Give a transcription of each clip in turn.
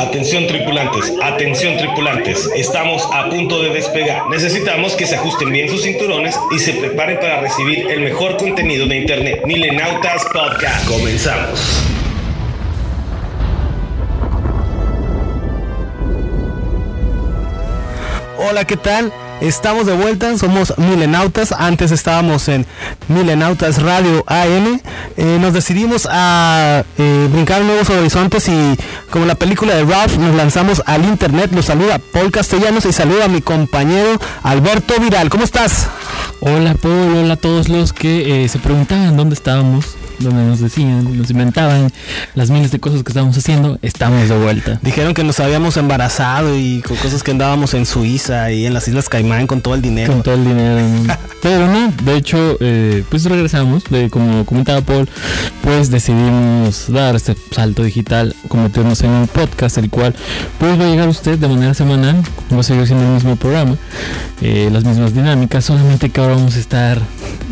Atención tripulantes, atención tripulantes, estamos a punto de despegar. Necesitamos que se ajusten bien sus cinturones y se preparen para recibir el mejor contenido de Internet. Milenautas Podcast. Comenzamos. Hola, ¿qué tal? Estamos de vuelta, somos Milenautas, antes estábamos en Milenautas Radio AM, eh, nos decidimos a eh, brincar nuevos horizontes y como la película de Ralph nos lanzamos al internet, nos saluda Paul Castellanos y saluda a mi compañero Alberto Viral, ¿cómo estás? Hola Paul, hola a todos los que eh, se preguntaban dónde estábamos donde nos decían, nos inventaban las miles de cosas que estábamos haciendo, estamos de vuelta. Dijeron que nos habíamos embarazado y con cosas que andábamos en Suiza y en las Islas Caimán con todo el dinero. Con todo el dinero. Pero no, de hecho, eh, pues regresamos, como comentaba Paul, pues decidimos dar este salto digital, convertirnos en un podcast, el cual pues va a llegar usted de manera semanal, va a seguir siendo el mismo programa, eh, las mismas dinámicas, solamente que ahora vamos a estar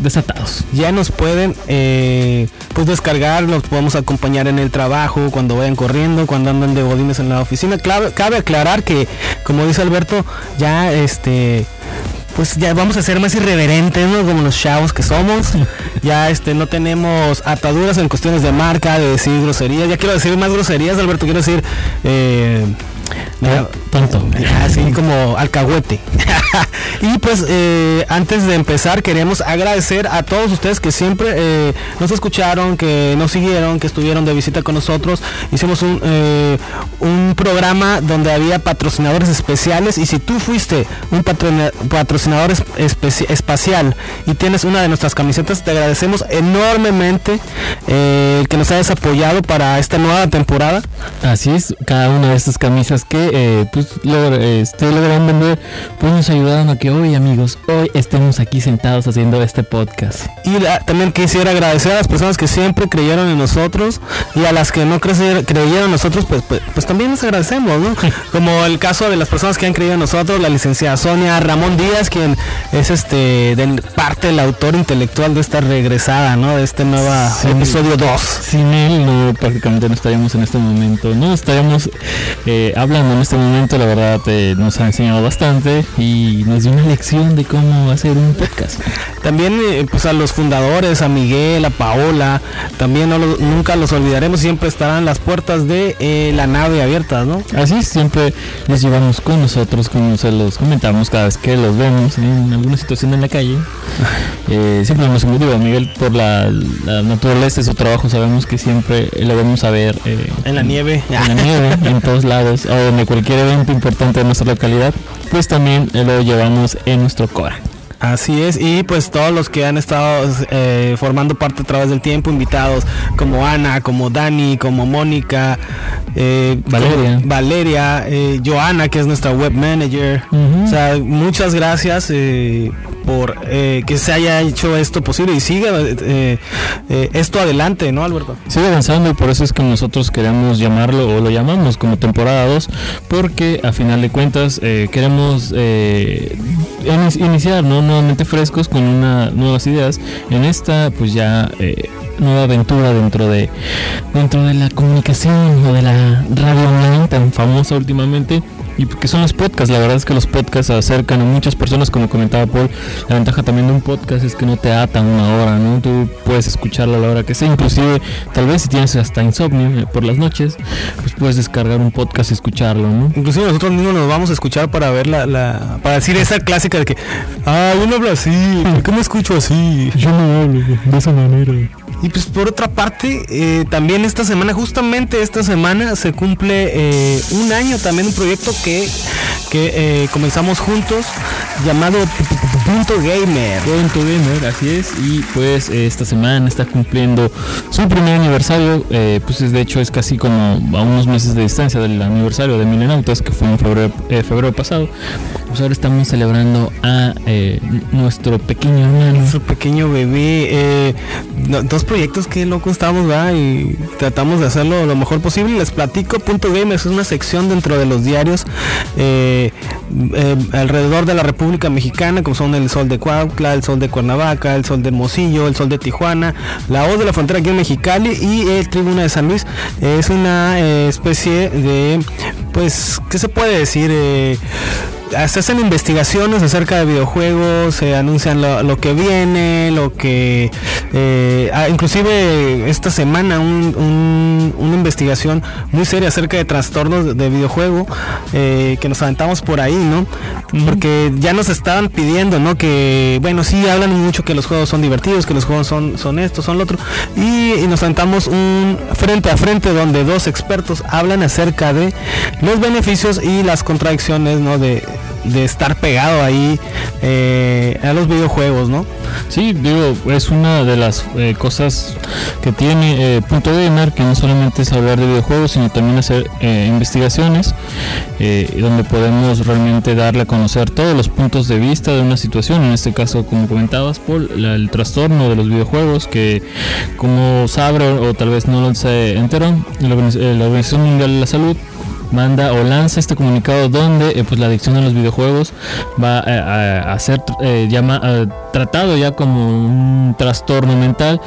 desatados. Ya nos pueden eh, pues descargar, nos podemos acompañar en el trabajo, cuando vayan corriendo, cuando andan de bodines en la oficina. cabe aclarar que, como dice Alberto, ya este pues ya vamos a ser más irreverentes, ¿no? Como los chavos que somos. Ya este no tenemos ataduras en cuestiones de marca, de decir groserías. Ya quiero decir más groserías, Alberto, quiero decir eh, tanto. Así como alcahuete. y pues eh, antes de empezar queremos agradecer a todos ustedes que siempre eh, nos escucharon, que nos siguieron, que estuvieron de visita con nosotros. Hicimos un, eh, un programa donde había patrocinadores especiales y si tú fuiste un patrocinador espacial y tienes una de nuestras camisetas, te agradecemos enormemente que nos hayas apoyado para esta nueva temporada. Así es, cada una de estas camisas que pues este, lograron vender, pues nos ayudaron a que hoy amigos, hoy estemos aquí sentados haciendo este podcast. Y también quisiera agradecer a las personas que siempre creyeron en nosotros y a las que no creyeron en nosotros, pues, pues, pues, también les agradecemos, ¿no? Como el caso de las personas que han creído en nosotros, la licenciada Sonia Ramón Díaz, quien es este de parte del autor intelectual de esta regresada, ¿no? De este nuevo episodio 2. Sin él no, prácticamente no estaríamos en este momento, no estaríamos eh, hablando en este momento, la verdad eh, nos ha enseñado bastante y nos dio una lección de cómo hacer un podcast. También eh, pues a los fundadores, a Miguel, a Paola, también nunca los olvidaremos, siempre estarán las puertas de eh, la nave abiertas, ¿no? Así siempre los llevamos con nosotros, como se los comentamos cada vez que los vemos en alguna situación en la calle. siempre nos digo, Miguel por la, naturaleza de su trabajo sabemos que siempre lo vamos a ver en la nieve, en la nieve, en todos lados, o en cualquier evento importante de nuestra localidad, pues también lo llevamos en nuestro Cora. Así es, y pues todos los que han estado eh, formando parte a través del tiempo, invitados como Ana, como Dani, como Mónica, eh, Valeria, Valeria eh, Joana, que es nuestra web manager. O sea, muchas gracias por que se haya hecho esto posible y siga esto adelante, ¿no, Alberto? Sigue avanzando y por eso es que nosotros queremos llamarlo o lo llamamos como temporada 2, porque a final de cuentas queremos iniciar, ¿no? nuevamente frescos con una, nuevas ideas en esta pues ya eh, nueva aventura dentro de dentro de la comunicación o de la radio online tan famosa últimamente y que son los podcasts. La verdad es que los podcasts acercan a muchas personas, como comentaba Paul. La ventaja también de un podcast es que no te atan una hora, ¿no? Tú puedes escucharlo a la hora que sea. Inclusive, tal vez si tienes hasta insomnio eh, por las noches, pues puedes descargar un podcast y escucharlo, ¿no? Inclusive nosotros mismos nos vamos a escuchar para ver la, la para decir esa clásica de que, ah, uno habla así, ¿cómo escucho así? Yo no hablo de esa manera. Y pues por otra parte, eh, también esta semana, justamente esta semana, se cumple eh, un año también un proyecto que, que eh, comenzamos juntos llamado Punto Gamer. Punto Gamer, así es. Y pues esta semana está cumpliendo su primer aniversario. pues es, de hecho es casi como a unos meses de distancia del aniversario de Milenautas, que fue en febrero, febrero pasado. Pues ahora estamos celebrando a nuestro pequeño hermano. Nuestro pequeño bebé. dos proyectos que loco estamos, ¿verdad? Y tratamos de hacerlo lo mejor posible. Les platico, Punto Game es una sección dentro de los diarios eh, eh, alrededor de la República Mexicana, como son el Sol de Cuautla, el Sol de Cuernavaca, el Sol de Hermosillo, el Sol de Tijuana, la Voz de la Frontera aquí en Mexicali y el Tribuna de San Luis. Es una eh, especie de pues, ¿qué se puede decir? Se hacen investigaciones acerca de videojuegos, se anuncian lo, que viene, lo que... Eh, ah, inclusive esta semana una investigación muy seria acerca de trastornos de videojuego eh, que nos aventamos por ahí, ¿no? Porque ya nos estaban pidiendo, ¿no? Que, bueno, sí, hablan mucho que los juegos son divertidos, que los juegos son, son esto, son lo otro. Y, y nos aventamos un frente a frente donde dos expertos hablan acerca de los beneficios y las contradicciones, ¿no? De, de estar pegado ahí eh, a los videojuegos, ¿no? Sí, digo, es una de las eh, cosas que tiene eh, Punto Gamer, que no solamente es hablar de videojuegos, sino también hacer investigaciones, donde podemos realmente darle a conocer todos los puntos de vista de una situación, en este caso, como comentabas, por el trastorno de los videojuegos, que como sabe o tal vez no lo se enteró, la Organización Mundial de la Salud manda o lanza este comunicado donde eh, pues la adicción a los videojuegos va a, ser eh, llama, tratado ya como un trastorno mental,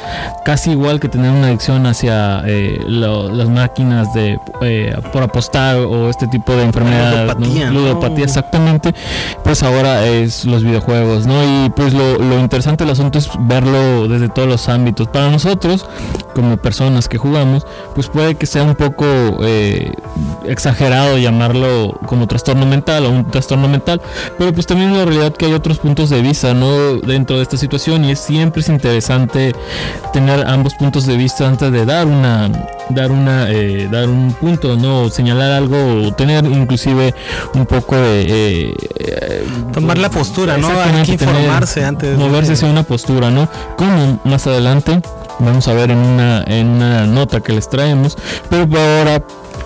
casi igual que tener una adicción hacia eh, las máquinas de por apostar o este tipo de enfermedad, ludopatía, exactamente, pues ahora es los videojuegos, ¿no? Y pues lo, lo interesante del asunto es verlo desde todos los ámbitos. Para nosotros, como personas que jugamos, pues puede que sea un poco exagerado exagerado llamarlo como trastorno mental o un trastorno mental, pero pues también la realidad que hay otros puntos de vista, ¿no? Dentro de esta situación y es siempre es interesante tener ambos puntos de vista antes de dar una dar una eh, dar un punto, ¿no? Señalar algo o tener inclusive un poco de eh, tomar la postura, ¿no? Hay que informarse antes de moverse hacia una postura, ¿no? Como más adelante vamos a ver en una en una nota que les traemos, pero por ahora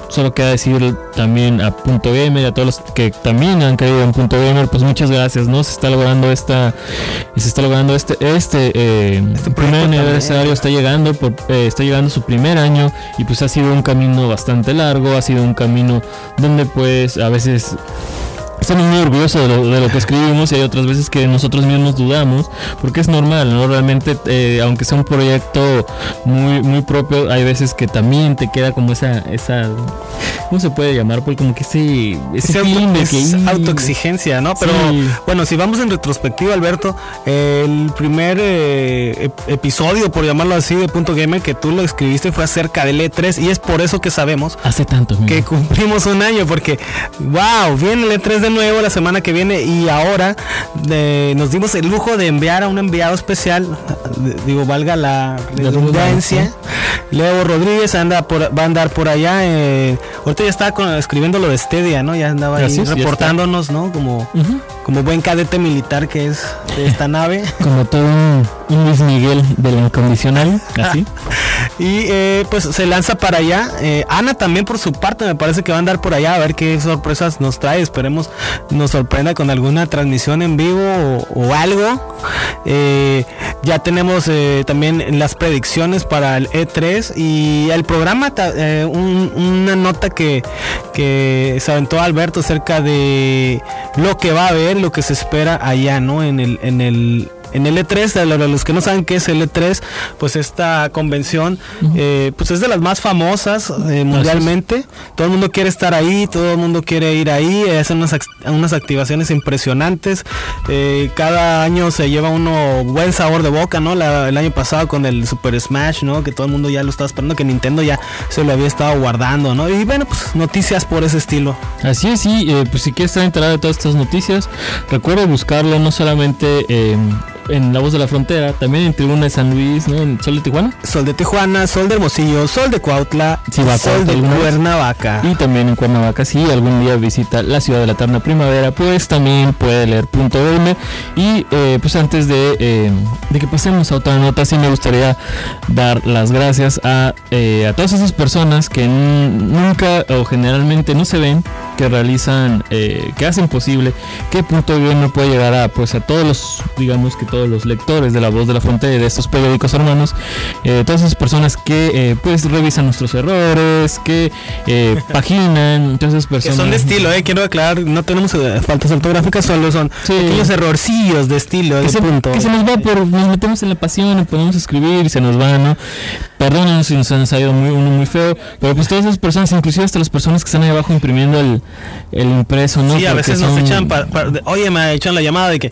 solo queda decir también a Punto Gamer y a todos los que también han caído en Punto Gamer, pues muchas gracias, ¿no? Se está logrando esta, se está logrando este, este, eh, este primer aniversario está llegando, por, eh, está llegando su primer año y pues ha sido un camino bastante largo, ha sido un camino donde pues a veces estamos muy orgullosos de lo, que escribimos y hay otras veces que nosotros mismos dudamos, porque es normal, ¿no? Realmente, eh, aunque sea un proyecto muy, muy propio, hay veces que también te queda como esa, esa ¿cómo se puede llamar? Pues como que ese, ese, autoexigencia, ¿no? Pero bueno, si vamos en retrospectiva, Alberto, el primer eh, episodio, por llamarlo así, de Punto Gamer que tú lo escribiste fue acerca del E3 y es por eso que sabemos hace tanto que cumplimos un año, porque wow, viene el E3 de nuevo la semana que viene y ahora nos dimos el lujo de enviar a un enviado especial, digo, valga la redundancia. Leo Rodríguez anda por, va a andar por allá. Eh, ahorita ya estaba escribiendo lo de Estedia, ¿no? Ya andaba ahí reportándonos, ¿no? Como, como buen cadete militar que es de esta nave. Como todo Luis Miguel del incondicional, así. y eh, pues se lanza para allá. Eh, Ana también por su parte me parece que va a andar por allá a ver qué sorpresas nos trae. Esperemos nos sorprenda con alguna transmisión en vivo o, algo. Eh, ya tenemos también las predicciones para el E3 y el programa, una nota que, que se aventó Alberto acerca de lo que va a haber lo que se espera allá, ¿no? En el, en el, en el E3, a los que no saben qué es el E3, pues esta convención, eh, pues es de las más famosas eh, mundialmente. Todo el mundo quiere estar ahí, todo el mundo quiere ir ahí, hacen unas, unas activaciones impresionantes. Eh, cada año se lleva uno buen sabor de boca, ¿no? el año pasado con el Super Smash, ¿no? Que todo el mundo ya lo estaba esperando, que Nintendo ya se lo había estado guardando, ¿no? Y bueno, pues noticias por ese estilo. Así es, sí, pues si quieres estar enterado de todas estas noticias, recuerda buscarlo no solamente en La Voz de la Frontera, también en Tribuna de San Luis, ¿no? En Sol de Tijuana. Sol de Tijuana, Sol de Hermosillo, Sol de Cuautla, Sol de Cuernavaca. Y también en Cuernavaca, si algún día visita la ciudad de la eterna primavera, pues también puede leer punto .m. Y eh, pues antes eh, de, que pasemos a otra nota, sí me gustaría dar las gracias a, eh, a todas esas personas que nunca o generalmente no se ven que realizan, eh, que hacen posible que Punto Gamer pueda llegar a, pues, a todos los, digamos que todos los lectores de La Voz de la Frontera y de estos periódicos hermanos, eh, todas esas personas que, eh, pues, revisan nuestros errores, que eh, paginan, todas esas Que personas. son de estilo, eh, quiero aclarar, no tenemos eh, faltas ortográficas, solo son Sí. pequeños errorcillos de estilo, que de se, punto. que se nos va por, nos metemos en la pasión, podemos escribir y se nos va, ¿no? Perdónenos si nos han salido muy, uno muy feo, pero pues todas esas personas, inclusive hasta las personas que están ahí abajo imprimiendo el, el impreso, ¿no? Sí, a veces nos son- echan, pa- pa- de- oye, me echan la llamada de que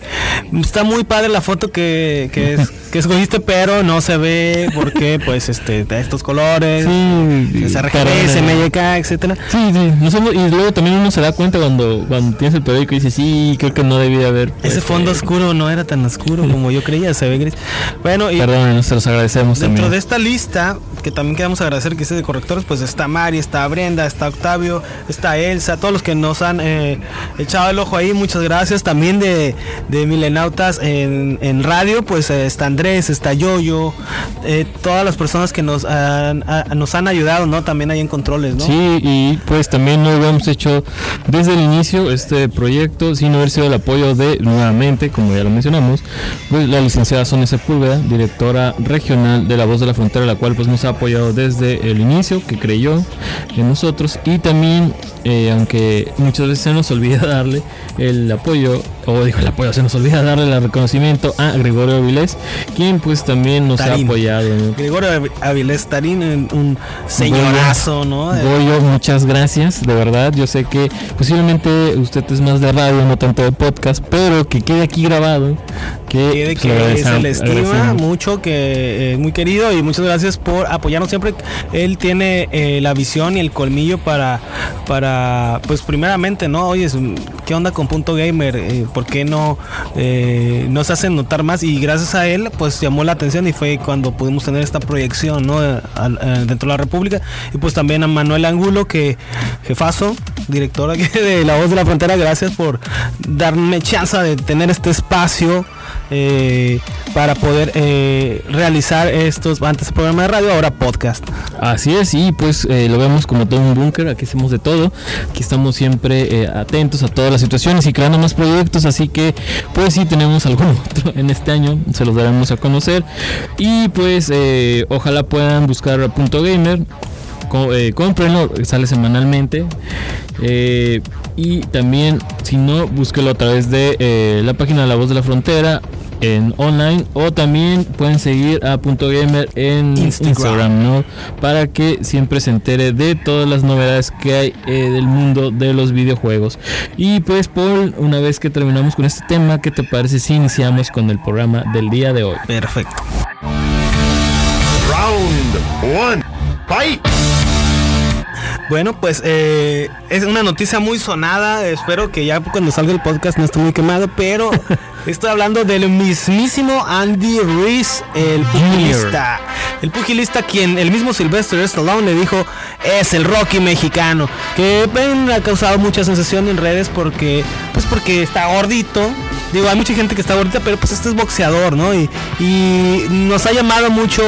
está muy padre la foto que, que, es- que escogiste, pero no se ve porque, pues, este, de estos colores, Sí, es RGB, perdónenos. SMYK, etcétera. Sí, sí, nosotros- y luego también uno se da cuenta cuando, cuando tienes el periódico y dices, sí, creo que no debía haber. pues, Ese fondo eh, oscuro no era tan oscuro como yo creía, se ve gris. Bueno, y Perdón, se los agradecemos dentro también. de esta lista, que también queremos agradecer que esté de correctores, pues está Mari, está Brenda, está Octavio, está Elsa, todos los que nos han eh, echado el ojo ahí, muchas gracias. También de, de Milenautas en, en radio, pues eh, está Andrés, está Yoyo, eh, todas las personas que nos han, nos han ayudado, ¿no? También ahí en controles, ¿no? Sí, y pues también no hemos hecho desde el inicio este proyecto sin haber sido el apoyo de, nuevamente, como ya lo mencionamos, pues la licenciada Sonia Sepúlveda, directora regional de La Voz de la Frontera, la cual pues nos ha apoyado desde el inicio, que creyó en nosotros, y también, eh, muchas veces se nos olvida darle el apoyo, o digo el apoyo, se nos olvida darle el reconocimiento a Gregorio Vilés, quien pues también nos Tarín. ha apoyado. ¿no? Gregorio Avi- Avilés Tarín, un- señorazo, ¿no? Eh, Goyo, muchas gracias, de verdad. Yo sé que posiblemente usted es más de radio, no tanto de podcast, pero que quede aquí grabado. Que, que, de pues, que le se agradecemos- le estima mucho, que es muy querido y muchas gracias por apoyarnos siempre. Él tiene eh, la visión y el colmillo para, para, pues primeramente, ¿no? Oye, ¿qué onda con Punto Gamer? Eh, ¿Por qué no eh, nos hacen notar más? Y gracias a él, pues llamó la atención y fue cuando pudimos tener esta proyección, ¿no? Eh, eh, dentro de la República. Y pues también a Manuel Angulo, que jefazo, director aquí de La Voz de la Frontera, gracias por darme chance de tener este espacio para poder realizar estos antes programa de radio, ahora podcast. Así es, y pues lo vemos como todo un búnker, aquí hacemos de todo, aquí estamos siempre eh, atentos a todas las situaciones y creando más proyectos, así que pues sí tenemos algún otro en este año, se los daremos a conocer. Y pues eh, ojalá puedan buscar a Punto Gamer, co- eh, sale semanalmente eh, y también si no, búsquelo a través de la página de La Voz de la Frontera en online o también pueden seguir a Punto Gamer en Instagram. Instagram, ¿no? Para que siempre se entere de todas las novedades que hay eh, del mundo de los videojuegos. Y pues Paul, una vez que terminamos con este tema, ¿qué te parece si iniciamos con el programa del día de hoy? Perfecto. Round one. Fight. Bueno, pues eh, es una noticia muy sonada. Espero que ya cuando salga el podcast no esté muy quemado, pero estoy hablando del mismísimo Andy Ruiz, el pugilista. El pugilista quien el mismo Sylvester Stallone le dijo es el Rocky mexicano, que ha causado mucha sensación en redes porque pues porque está gordito. Digo, hay mucha gente que está gordita, pero pues este es boxeador, ¿no? Y, y nos ha llamado mucho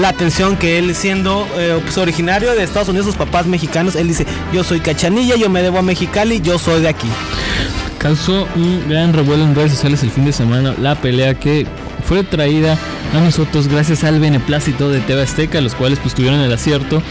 la atención que él siendo eh, pues, originario de Estados Unidos, sus papás mexicanos, él dice, yo soy cachanilla, yo me debo a Mexicali, yo soy de aquí. Causó un gran revuelo en redes sociales el fin de semana la pelea que fue traída a nosotros gracias al beneplácito de TV Azteca, los cuales pues tuvieron el acierto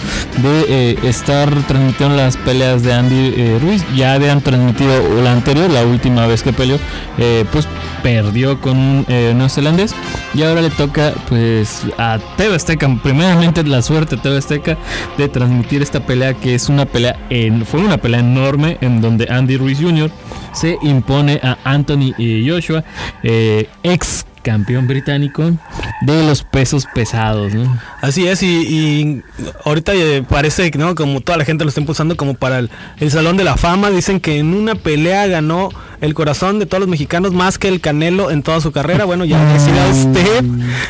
de eh, estar transmitiendo las peleas de Andy eh, Ruiz. Ya habían transmitido la anterior, la última vez que peleó, eh, pues perdió con un neozelandés y ahora le toca pues a TV Azteca, primeramente la suerte TV Azteca de transmitir esta pelea que es una pelea fue una pelea enorme en donde Andy Ruiz Jr. se impone a Anthony Joshua, ex campeón británico de los pesos pesados, ¿no? Así es, y, ahorita eh, parece que no, como toda la gente lo está impulsando como para el Salón de la Fama. Dicen que en una pelea ganó el corazón de todos los mexicanos más que el Canelo en toda su carrera. Bueno, ya decida usted,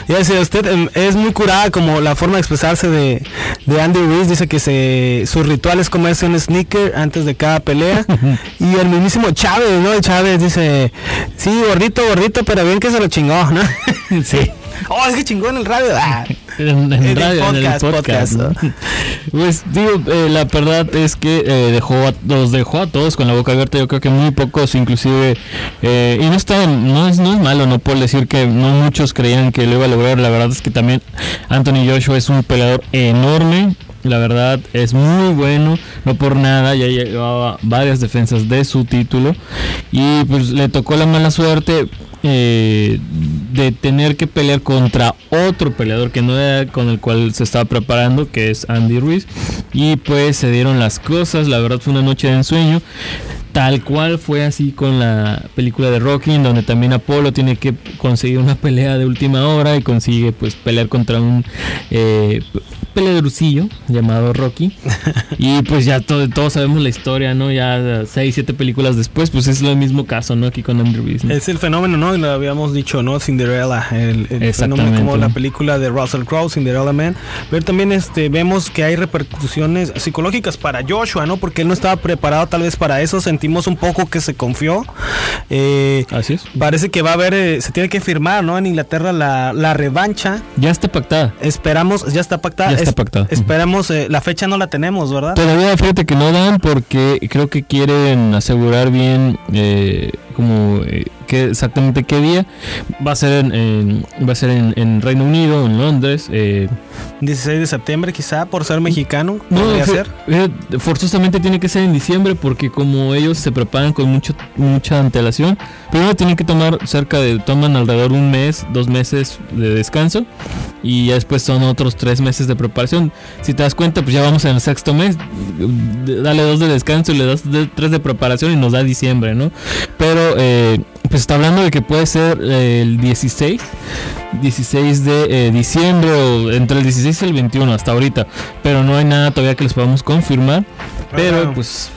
ya decida usted, em, es muy curada como la forma de expresarse de, de Andy Ruiz. Dice que se, su ritual es comerse un sneaker antes de cada pelea. y el mismísimo Chávez, ¿no? El Chávez dice, sí, gordito, gordito, pero bien que se lo chingó, ¿no? Sí. Oh, es que chingó en el radio. Ah. En, en En el radio, en el podcast, podcast. podcast. ¿no? Pues digo, eh, la verdad es que eh, dejó a- los dejó a todos con la boca abierta. Yo creo que muy pocos, inclusive, eh, y no está, no es, no es malo, no puedo decir que no muchos creían que lo iba a lograr. La verdad es que también Anthony Joshua es un peleador enorme. La verdad es muy bueno, no por nada, ya llevaba varias defensas de su título y pues le tocó la mala suerte eh, de tener que pelear contra otro peleador que no era con el cual se estaba preparando, que es Andy Ruiz. Y pues se dieron las cosas, la verdad fue una noche de ensueño. Tal cual fue así con la película de Rocky, en donde también Apolo tiene que conseguir una pelea de última hora y consigue pues pelear contra un eh, peleadorcillo llamado Rocky. y pues ya todo- todos sabemos la historia, ¿no? Ya seis, siete películas después, pues es el mismo caso, ¿no? Aquí con Ruiz. ¿no? Es el fenómeno, ¿no? Y lo habíamos dicho, ¿no? Cinderella, el, el fenómeno como la película de Russell Crowe, Cinderella Man. Pero también este, vemos que hay repercusiones psicológicas para Joshua, ¿no? Porque él no estaba preparado tal vez para eso. Sentimos un poco que se confió. Eh, Así es. parece que va a haber, eh, se tiene que firmar, ¿no? En Inglaterra la, la revancha. Ya está pactada. Esperamos, ya está pactada. Ya está Es- pactada. Esperamos, eh, la fecha no la tenemos, ¿verdad? Todavía fíjate que no dan porque creo que quieren asegurar bien eh, como eh, qué, exactamente qué día va a ser en, en- va a ser en, en Reino Unido en Londres eh, 16 de septiembre quizá, por ser mexicano. no podría ser. fíjate, forzosamente tiene que ser en diciembre porque como ellos se preparan con mucho mucha antelación primero tienen que tomar cerca de toman alrededor un mes dos meses de descanso y ya después son otros tres meses de preparación si te das cuenta pues ya vamos en el sexto mes dale dos de descanso y le das tres de preparación y nos da diciembre no pero eh, pues está hablando de que puede ser eh, el 16 16 de eh, diciembre o entre el 16 y el 21 hasta ahorita. Pero no hay nada todavía que les podamos confirmar. Pero Ajá. pues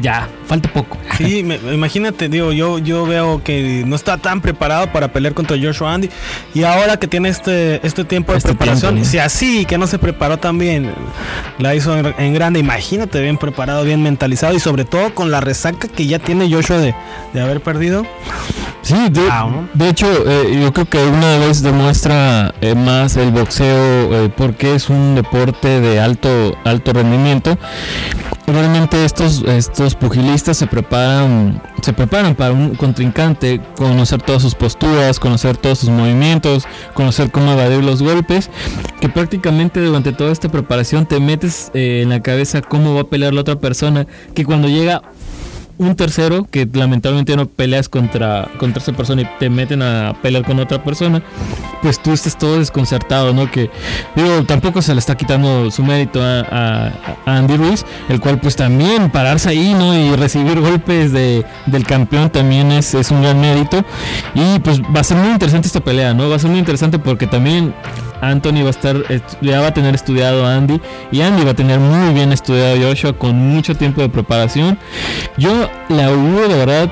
ya falta poco Sí, me- imagínate, digo, yo, yo veo que no está tan preparado para pelear contra Joshua Andy. Y ahora que tiene este, este tiempo de Este preparación, tiempo, ¿no? si así que no se preparó tan bien, la hizo en, en grande, imagínate, bien preparado, bien mentalizado y sobre todo con la resaca que ya tiene Joshua de, de haber perdido. Sí, de, ¿no? de hecho, eh, yo creo que una vez demuestra eh, más el boxeo eh, porque es un deporte de alto alto rendimiento. Realmente estos estos pugilistas se preparan se preparan para un contrincante, conocer todas sus posturas, conocer todos sus movimientos, conocer cómo evadir los golpes, que prácticamente durante toda esta preparación te metes eh, en la cabeza cómo va a pelear la otra persona, que cuando llega un tercero que lamentablemente no peleas contra, contra esa persona y te meten a pelear con otra persona, pues tú estás todo desconcertado, ¿no? Que digo, tampoco se le está quitando su mérito a, Andy Ruiz, el cual pues también pararse ahí, ¿no? Y recibir golpes de, del campeón también es, es un gran mérito. Y pues va a ser muy interesante esta pelea, ¿no? Va a ser muy interesante porque también Anthony va a estar, est- ya va a tener estudiado a Andy y Andy va a tener muy bien estudiado a Joshua con mucho tiempo de preparación. Yo le auguro de verdad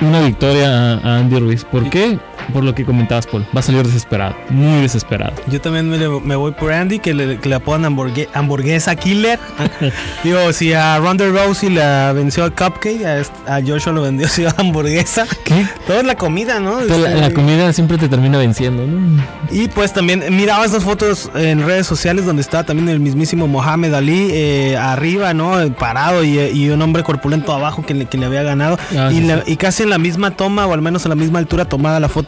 una victoria a, a Andy Ruiz. ¿Por qué? Por lo que comentabas, Paul. Va a salir desesperado, muy desesperado. Yo también me, me voy por Andy, que le, que le apodan hamburgue- hamburguesa killer. Digo, si a Ronda Rousey la venció a Cupcake, a, a Joshua lo vendió a hamburguesa. ¿Qué? Todo es la comida, ¿no? La, la Este, comida siempre te termina venciendo, ¿no? Y pues también miraba estas fotos en redes sociales donde estaba también el mismísimo Mohamed Ali eh, arriba, ¿no? Parado y, y un hombre corpulento abajo que le, que le había ganado. Ah, y, sí, la- sí. y casi en la misma toma, o al menos a la misma altura, tomada la foto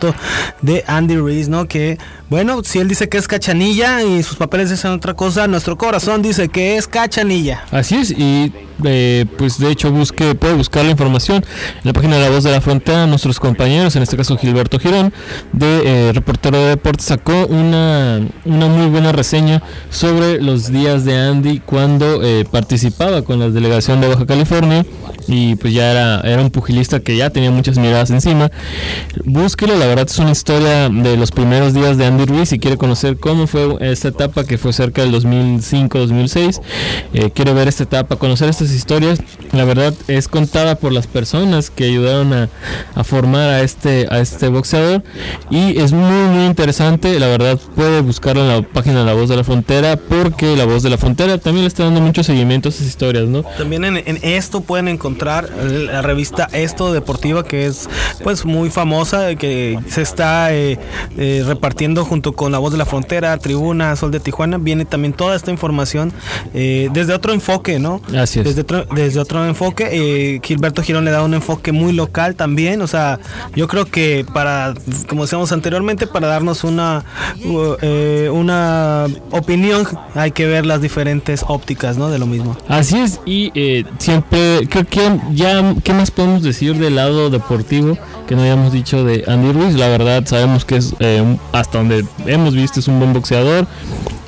de Andy Ruiz, ¿no? Que, bueno, si él dice que es cachanilla y sus papeles dicen otra cosa, nuestro corazón dice que es cachanilla. Así es, y eh, pues de hecho busque, puede buscar la información en la página de La Voz de la Frontera. Nuestros compañeros, en este caso Gilberto Girón, de eh, reportero de deportes, sacó una, una muy buena reseña sobre los días de Andy cuando eh, participaba con la delegación de Baja California y pues ya era, era un pugilista que ya tenía muchas miradas encima. Búsquelo, la verdad es una historia de los primeros días de Andy Ruiz si quiere conocer cómo fue esta etapa que fue cerca del 2005-2006. Eh, quiere ver esta etapa, conocer estas historias. La verdad es contada por las personas que ayudaron a, a formar a este, a este boxeador y es muy muy interesante. La verdad puede buscarlo en la página La Voz de la Frontera porque La Voz de la Frontera también le está dando mucho seguimiento a esas historias, ¿no? También en, en esto pueden encontrar la revista Esto Deportiva, que es pues muy famosa, que se está eh, eh, repartiendo junto con La Voz de la Frontera, Tribuna, Sol de Tijuana, viene también toda esta información eh, desde otro enfoque, ¿no? Así es. Desde otro, desde otro enfoque. eh, Gilberto Girón le da un enfoque muy local también. O sea, yo creo que para, como decíamos anteriormente, para darnos una, una opinión, hay que ver las diferentes ópticas, ¿no? De lo mismo. Así es, y eh, siempre, creo que ya, ¿qué más podemos decir del lado deportivo que no hayamos dicho de Andy Ruiz? La verdad, sabemos que es, eh, hasta donde hemos visto, es un buen boxeador.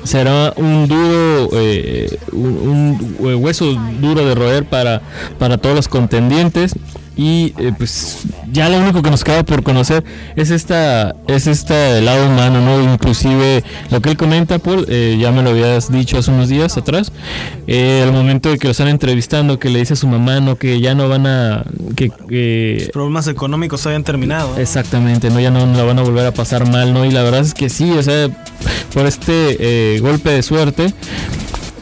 Será un duro, eh, un, un hueso duro de roer para, para todos los contendientes. Y eh, pues ya lo único que nos queda por conocer es esta es este lado humano, ¿no? Inclusive lo que él comenta, Paul, eh, ya me lo habías dicho hace unos días atrás, eh, el momento de que lo están entrevistando, que le dice a su mamá, ¿no? Que ya no van a... que, que- Los problemas económicos habían terminado. ¿no? Exactamente, no ya no la van a volver a pasar mal, ¿no? Y la verdad es que sí, o sea, por este eh, golpe de suerte,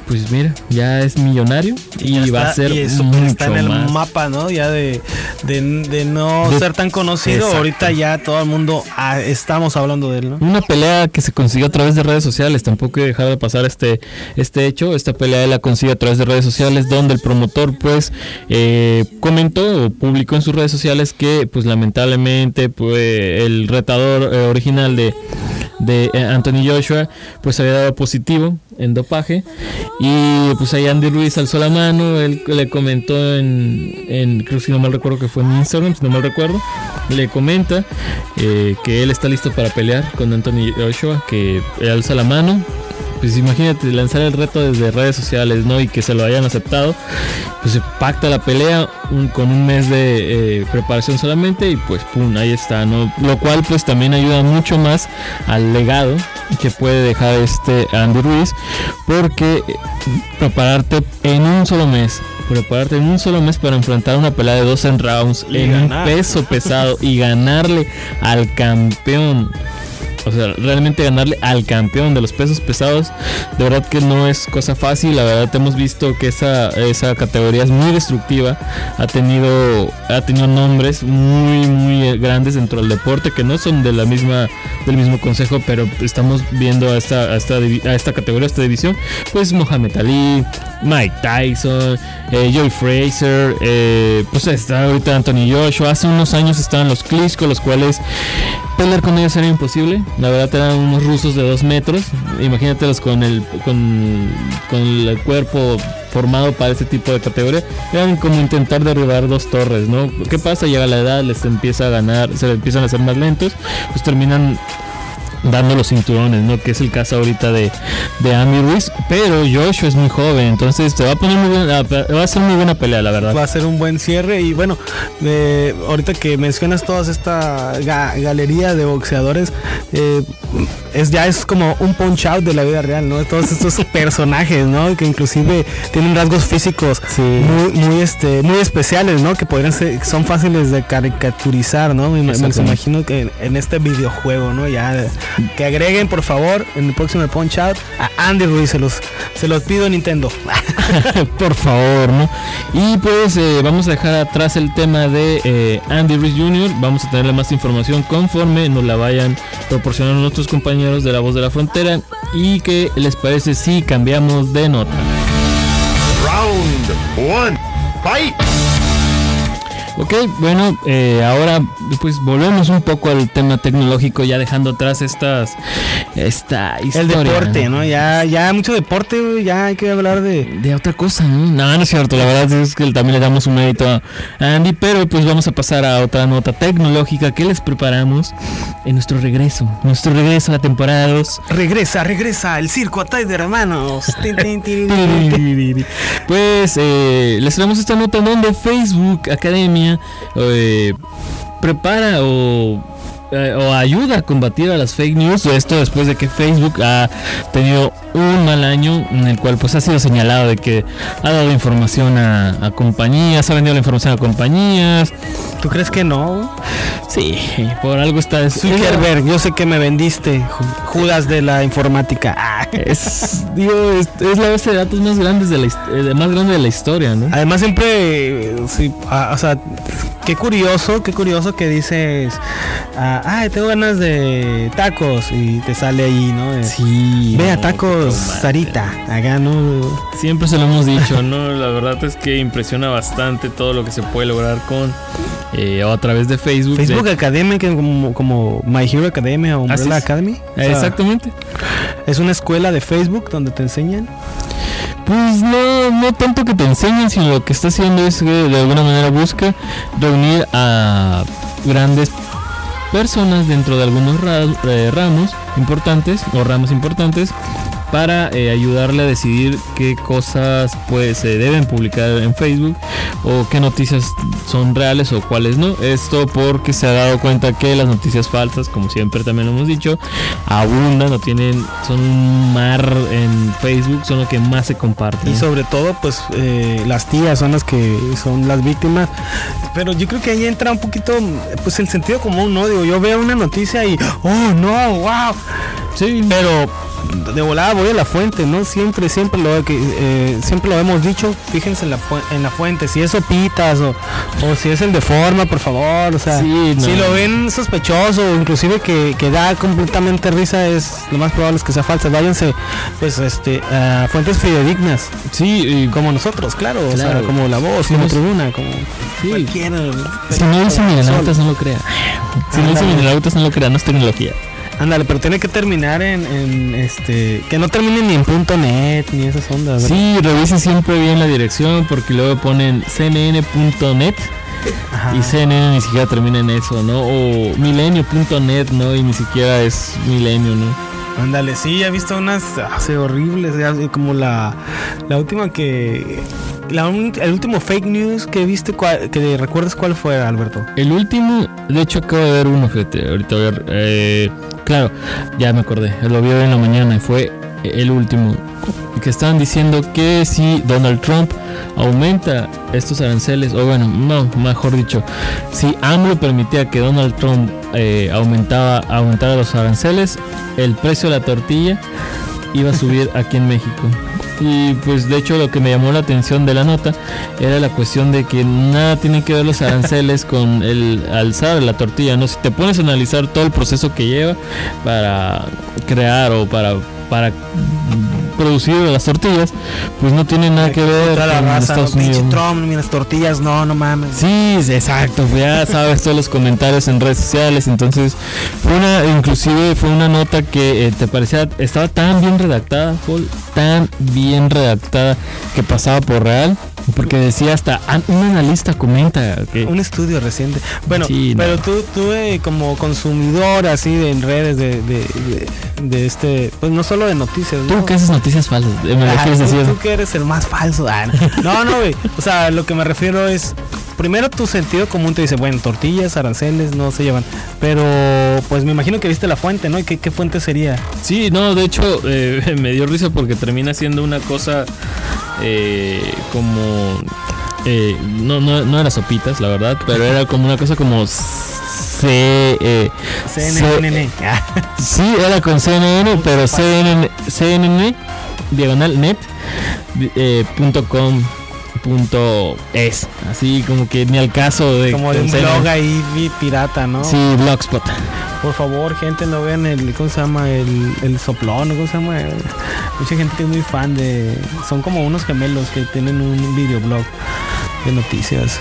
pues mira, ya es millonario y, va a ser y eso mucho está en el más. mapa, ¿no? Ya de, de, de no De- ser tan conocido, Exacto. ahorita ya todo el mundo ah, estamos hablando de él, ¿no? Una pelea que se consiguió a través de redes sociales, tampoco he dejado de pasar este, este hecho. Esta pelea él la consigue a través de redes sociales, donde el promotor pues eh, comentó o publicó en sus redes sociales que pues lamentablemente pues, el retador eh, original de, de eh, Anthony Joshua pues había dado positivo en dopaje y pues ahí Andy Ruiz alzó la mano, él le comentó en, en creo si no mal recuerdo que fue en Instagram, si no mal recuerdo, le comenta eh, que él está listo para pelear con Anthony Joshua, que alza la mano. Pues imagínate lanzar el reto desde redes sociales, ¿no? Y que se lo hayan aceptado. Pues se pacta la pelea un- con un mes de eh, preparación solamente y pues pum, ahí está, ¿no? Lo cual pues también ayuda mucho más al legado que puede dejar este Andy Ruiz porque eh, prepararte en un solo mes prepararte en un solo mes para enfrentar una pelea de 12 rounds Y en ganar. un peso pesado y ganarle al campeón o sea, realmente ganarle al campeón de los pesos pesados, de verdad que no es cosa fácil. La verdad hemos visto que esa, esa categoría es muy destructiva. Ha tenido, ha tenido nombres muy, muy grandes dentro del deporte que no son de la misma, del mismo consejo, pero estamos viendo a esta, a esta, a esta categoría, a esta división. Pues Mohamed Ali, Mike Tyson, eh, Joey Fraser, eh, pues está ahorita Anthony Joshua. Hace unos años estaban los Klitschko, los cuales pelear con ellos era imposible. La verdad eran unos rusos de dos metros. Imagínatelos con el con, con el cuerpo formado para ese tipo de categoría. Eran como intentar derribar dos torres, ¿no? ¿Qué pasa? Llega la edad, les empieza a ganar, se empiezan a hacer más lentos, pues terminan dando los cinturones, ¿no? Que es el caso ahorita de, de Andy Ruiz. Pero Joshua es muy joven, entonces te va a poner muy buena, va a ser muy buena pelea, la verdad. Va a ser un buen cierre y bueno, eh, ahorita que mencionas toda esta ga- galería de boxeadores, eh, es ya es como un punch out de la vida real, ¿no? Todos estos personajes, ¿no? Que inclusive tienen rasgos físicos muy, muy, este, muy especiales, ¿no? Que podrían ser, son fáciles de caricaturizar, ¿no? Me, me los Exactamente. imagino que en, en este videojuego, ¿no? Ya que agreguen por favor en el próximo punch out a Andy Ruiz, se los, se los pido Nintendo. Por favor, ¿no? Y pues eh, vamos a dejar atrás el tema de eh, Andy Ruiz Jr. Vamos a tenerle más información conforme nos la vayan proporcionando nuestros compañeros de la voz de la frontera. Y que les parece si cambiamos de nota. Round one. Fight! Ok, bueno, eh, ahora pues volvemos un poco al tema tecnológico, ya dejando atrás estas esta El historia. deporte, ¿no? Ya, ya mucho deporte, güey, ya hay que hablar de... de otra cosa, ¿no? No, no es cierto, la verdad es que también le damos un mérito a Andy, pero pues vamos a pasar a otra nota tecnológica que les preparamos en nuestro regreso, nuestro regreso a la temporada 2. Regresa, regresa, el circo Atay de hermanos. Pues eh, les traemos esta nota donde Facebook Academia eh, prepara o, eh, o ayuda a combatir a las fake news. Esto después de que Facebook ha tenido un mal año en el cual pues ha sido señalado de que ha dado información a, a compañías, ha vendido la información a compañías. ¿Tú crees que no? Sí, por algo está Zuckerberg, yo sé que me vendiste, Ju- Judas de la informática. Ah. Es, digo, es, es la base de datos más grandes de la eh, más grande de la historia, ¿no? Además siempre, eh, sí, ah, o sea, qué curioso, qué curioso que dices, ah, ay, tengo ganas de tacos y te sale ahí, ¿no? Sí. Ve a tacos, Sarita, acá, ¿no? Siempre se lo hemos dicho, ¿no? La verdad es que impresiona bastante todo lo que se puede lograr con eh, o a través de Facebook. Facebook De- Academy, que como, como My Hero Academia o Umbrella. Academy. O sea, Exactamente. Es una escuela de Facebook donde te enseñan. Pues no, no tanto que te enseñen, sino lo que está haciendo es que de alguna manera busca reunir a grandes personas dentro de algunos eh, ramos importantes o ramos importantes para eh, ayudarle a decidir qué cosas pues se deben publicar en Facebook o qué noticias son reales o cuáles no. Esto porque se ha dado cuenta que las noticias falsas, como siempre también lo hemos dicho, abundan o tienen son un mar en Facebook, son lo que más se comparte. Y sobre todo, pues eh, las tías son las que son las víctimas. Pero yo creo que ahí entra un poquito, pues el sentido común, ¿no? Digo, yo veo una noticia y, oh, no, wow. Sí, Pero de volada voy a la fuente, ¿no? Siempre, siempre lo que eh, siempre lo hemos dicho. Fíjense en la, en la fuente, si es sopitas o, o si es el de forma, por favor. O sea, Sí, no. si lo ven sospechoso o inclusive que, que da completamente risa, es lo más probable es que sea falsa. Váyanse, pues, este, a fuentes fidedignas. sí, y Como nosotros, claro, o sea, como la voz, Sí, como tribuna, como Sí. cualquier. si no dice milenautas no lo crea. Si no dice milenautas no lo crea, no es tecnología. Ándale, pero tiene que terminar en, en, este. Que no termine ni en punto net ni esas ondas. ¿verdad? Sí, revisen siempre bien la dirección porque luego ponen cnn.net Ajá. y CNN ni siquiera termina en eso, ¿no? O milenio.net, ¿no? Y ni siquiera es milenio, ¿no? Ándale, sí, he visto unas hace horribles, ya, como la, última que. El último fake news que viste, que recuerdas cuál fue, Alberto. El último, de hecho acabo de ver uno, fíjate, ahorita voy a... eh, claro, ya me acordé, lo vi hoy en la mañana y fue el último, que estaban diciendo que si Donald Trump aumenta estos aranceles, o bueno, no, mejor dicho, si AMLO permitía que Donald Trump eh, aumentaba, aumentara los aranceles, el precio de la tortilla iba a subir aquí en México. Y pues de hecho lo que me llamó la atención de la nota era la cuestión de que nada tiene que ver los aranceles con el alzar la tortilla, ¿no? Si te pones a analizar todo el proceso que lleva para crear o para, para producir las tortillas, pues no tiene nada que ver la con raza, Estados no, Unidos. Trump, ni las tortillas, no, no mames. Sí, sí, exacto, pues ya sabes todos los comentarios en redes sociales, entonces fue una, inclusive fue una nota que eh, te parecía, estaba tan bien redactada, Paul, tan bien redactada que pasaba por real, porque decía hasta, an- un analista comenta que... Un estudio reciente. Bueno, Sí, no. pero tú, tú eh, como consumidor así de en redes de, de, de- de este, pues no solo de noticias, ¿no? Tú que haces noticias falsas, eh, Ah, tú que eres el más falso. Ah, no, no, güey. O sea, lo que me refiero es. Primero tu sentido común te dice, bueno, tortillas, aranceles, no se llevan. Pero, pues me imagino que viste la fuente, ¿no? ¿Y qué, qué fuente sería? Sí, no, de hecho eh, me dio risa porque termina siendo una cosa eh, como... eh, no, no, no era sopitas, la verdad, pero era como una cosa como... C, eh, CNN. Ah, Sí, era con CNN, pero CNN, CNN diagonal net eh, punto com es así como que ni al caso de como de un blog ahí pirata, ¿no? sí blogspot Por favor, gente, no vean el, ¿cómo se llama? El, el soplón. ¿cómo se llama? Mucha gente que es muy fan de... Son como unos gemelos que tienen un videoblog de noticias.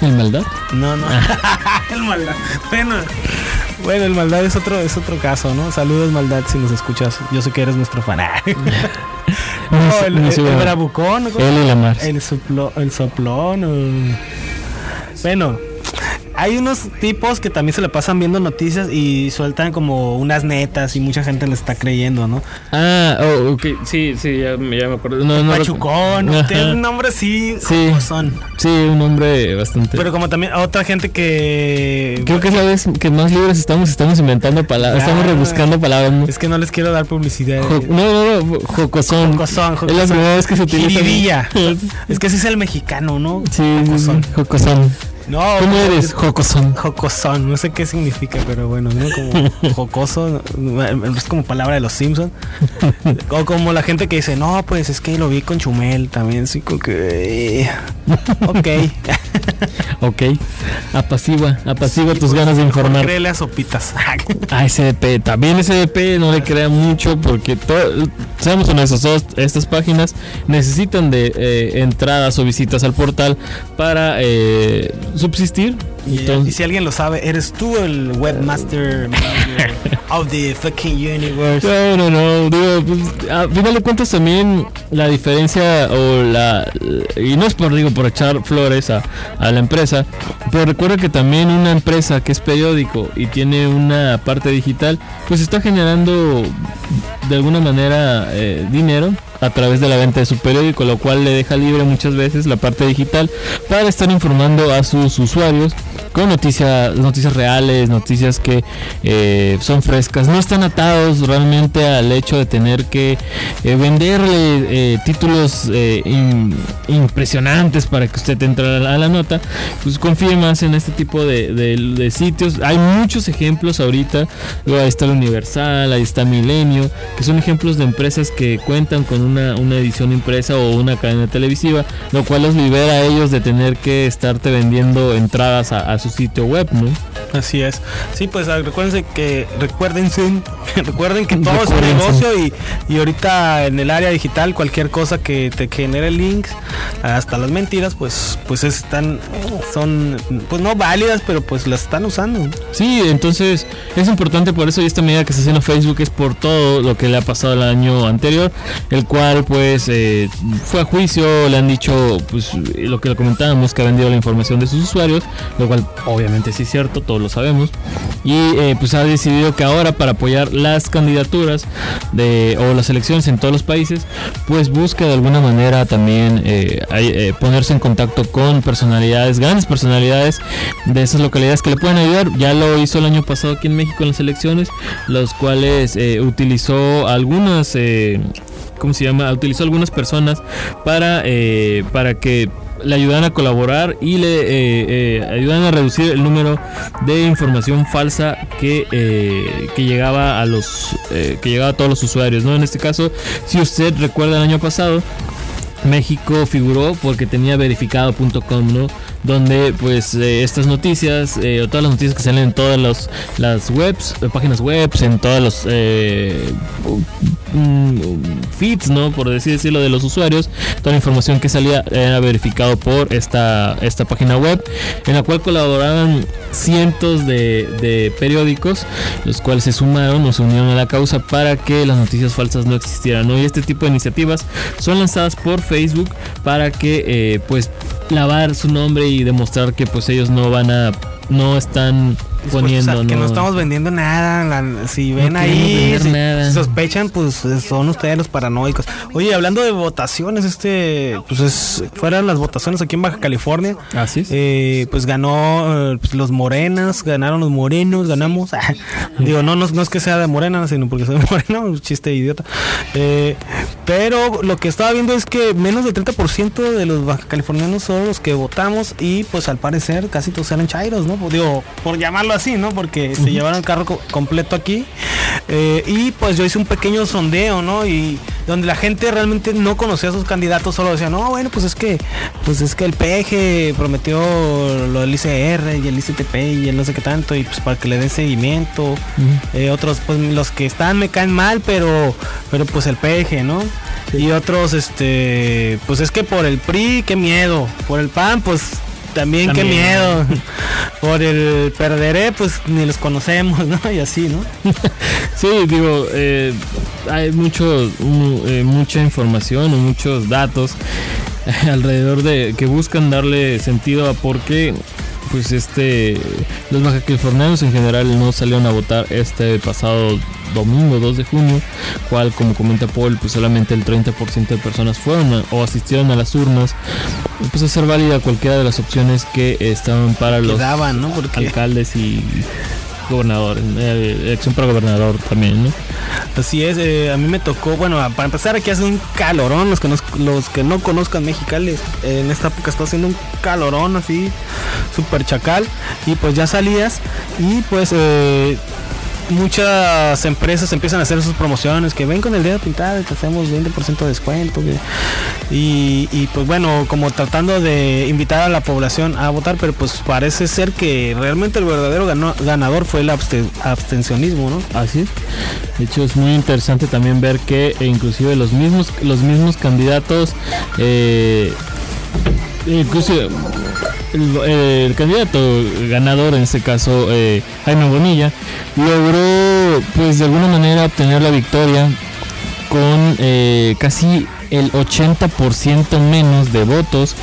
el maldad No, no. el maldad. Bueno, bueno, el maldad es otro, es otro caso, ¿no? Saludos, maldad, si nos escuchas. Yo sé que eres nuestro fan. No el, el, el y la Mars El, soplo- el soplón. o- Bueno, hay unos tipos que también se le pasan viendo noticias y sueltan como unas netas y mucha gente les está creyendo, ¿no? ah oh, ok sí sí ya, me- ya me acuerdo no, no Pachucón, tiene un nombre así, Sí. son. sí un hombre bastante Pero como también otra gente que... creo que es la vez que más libres estamos estamos inventando palabras estamos rebuscando palabras ¿no? Es que no les quiero dar publicidad. Jo- no no no jocosón Jocosón, es la jocosón. primera vez que se utiliza Jiribilla. es que ese es el mexicano, ¿no? Sí, Jocosón. Jocosón. No, ¿Cómo eres? Jocosón. Jocosón, no sé qué significa, pero bueno, ¿no? como jocoso, es como palabra de los Simpsons. O como la gente que dice, no, pues es que lo vi con Chumel también, sí, como que. eh, Ok. Ok. Apacigua, apacigua tus ganas de informar. Créele a sopitas. A SDP, también SDP no le crea mucho porque seamos honestos, todas estas páginas necesitan de eh, entradas o visitas al portal para eh, subsistir. Y, si alguien lo sabe, eres tú el webmaster of the fucking universe. no, no, no, digo, pues, a final de cuentas también la diferencia o la y no es por digo por echar flores a, a la empresa, pero recuerda que también una empresa que es periódico y tiene una parte digital, pues está generando de alguna manera eh, dinero a través de la venta de su periódico, lo cual le deja libre muchas veces la parte digital para estar informando a sus usuarios noticias, noticias reales, noticias que eh, son frescas, no están atados realmente al hecho de tener que eh, venderle eh, títulos eh, in- impresionantes para que usted entre a la, a la nota, pues confíe más en este tipo de, sitios. Hay muchos ejemplos ahorita, ahí está el Universal, ahí está Milenio, que son ejemplos de empresas que cuentan con una, una edición impresa o una cadena televisiva, lo cual los libera a ellos de tener que estarte vendiendo entradas a, a su sitio web, ¿no? Así es. Sí, pues ah, recuérdense que recuérdense, recuerden que todo es un negocio y, y ahorita en el área digital cualquier cosa que te genere links, hasta las mentiras, pues pues están son pues no válidas, pero pues las están usando. Sí, entonces es importante por eso y esta medida que está haciendo Facebook es por todo lo que le ha pasado el año anterior, el cual pues eh, fue a juicio, le han dicho pues lo que le comentábamos que ha vendido la información de sus usuarios, lo cual obviamente sí es cierto, todos lo sabemos, y eh, pues ha decidido que ahora para apoyar las candidaturas de o las elecciones en todos los países, pues busca de alguna manera también eh, eh, ponerse en contacto con personalidades, grandes personalidades de esas localidades que le pueden ayudar. Ya lo hizo el año pasado aquí en México en las elecciones, los cuales eh, utilizó algunas, ¿cómo se llama? Utilizó algunas personas para, para que le ayudan a colaborar y le eh, eh, ayudan a reducir el número de información falsa que, eh, que llegaba a los que llegaba a todos los usuarios no en este caso si usted recuerda el año pasado México figuró porque tenía verificado.com, ¿no? Donde pues eh, estas noticias, eh, o todas las noticias que salen en todas las webs, eh, páginas webs, en todos los eh, mm, feeds, ¿no? Por decir decirlo de los usuarios, toda la información que salía era verificado por esta, esta página web, en la cual colaboraban cientos de, periódicos, los cuales se sumaron o se unieron a la causa para que las noticias falsas no existieran, ¿no? Y este tipo de iniciativas son lanzadas por Facebook para que pues lavar su nombre y demostrar que pues ellos no van a no están poniendo que no estamos vendiendo nada. la- si ven ahí, si, sospechan, pues son ustedes los paranoicos. Oye, hablando de votaciones, este, pues es, fueron las votaciones aquí en Baja California. Así es. Eh, pues ganó eh, pues, los morenas, ganaron los morenos, ganamos. Digo, no, no, no es que sea de morena, sino porque soy moreno, un chiste idiota. Eh, pero lo que estaba viendo es que menos del 30% de los baja californianos son los que votamos y pues al parecer casi todos eran chairos, ¿no? Digo, por llamarlo así, ¿no? Porque se llevaron el carro co- completo aquí. Eh, y pues yo hice un pequeño sondeo, ¿no? Y donde la gente realmente no conocía a sus candidatos, solo decía, no, bueno, pues es que, pues es que el PG prometió lo del ICR y el ICTP y el no sé qué tanto, y pues para que le den seguimiento. Eh, otros, pues los que están me caen mal, pero, pero pues el PG, ¿no? Y otros, este, pues es que por el PRI, qué miedo. Por el PAN, pues también, qué miedo. por el perderé, pues ni los conocemos, ¿no? Y así, ¿no? Sí, digo, eh, hay mucho, mu- eh, mucha información o muchos datos alrededor de que buscan darle sentido a por qué pues este los baja californianos en general no salieron a votar este pasado domingo 2 de junio, cual como comenta Paul, pues solamente el 30% de personas fueron a- o asistieron a las urnas, pues a ser válida cualquiera de las opciones que estaban para los Quedaban, ¿no? Porque alcaldes y gobernador, eh, elección para gobernador también, ¿no? Así es, eh, a mí me tocó, bueno, para empezar aquí hace un calorón, los que, nos, los que no conozcan Mexicali, eh, en esta época está haciendo un calorón así, súper chacal, y pues ya salías y pues eh, muchas empresas empiezan a hacer sus promociones, que ven con el dedo pintado y te hacemos 20% de descuento. y, pues bueno, como tratando de invitar a la población a votar, pero pues parece ser que realmente el verdadero ganador fue el abste- abstencionismo, ¿no? Así es. De hecho es muy interesante también ver que eh, inclusive los mismos los mismos candidatos eh, inclusive el, candidato ganador en este caso eh, Jaime Bonilla logró pues de alguna manera obtener la victoria con eh, casi el 80% menos de votos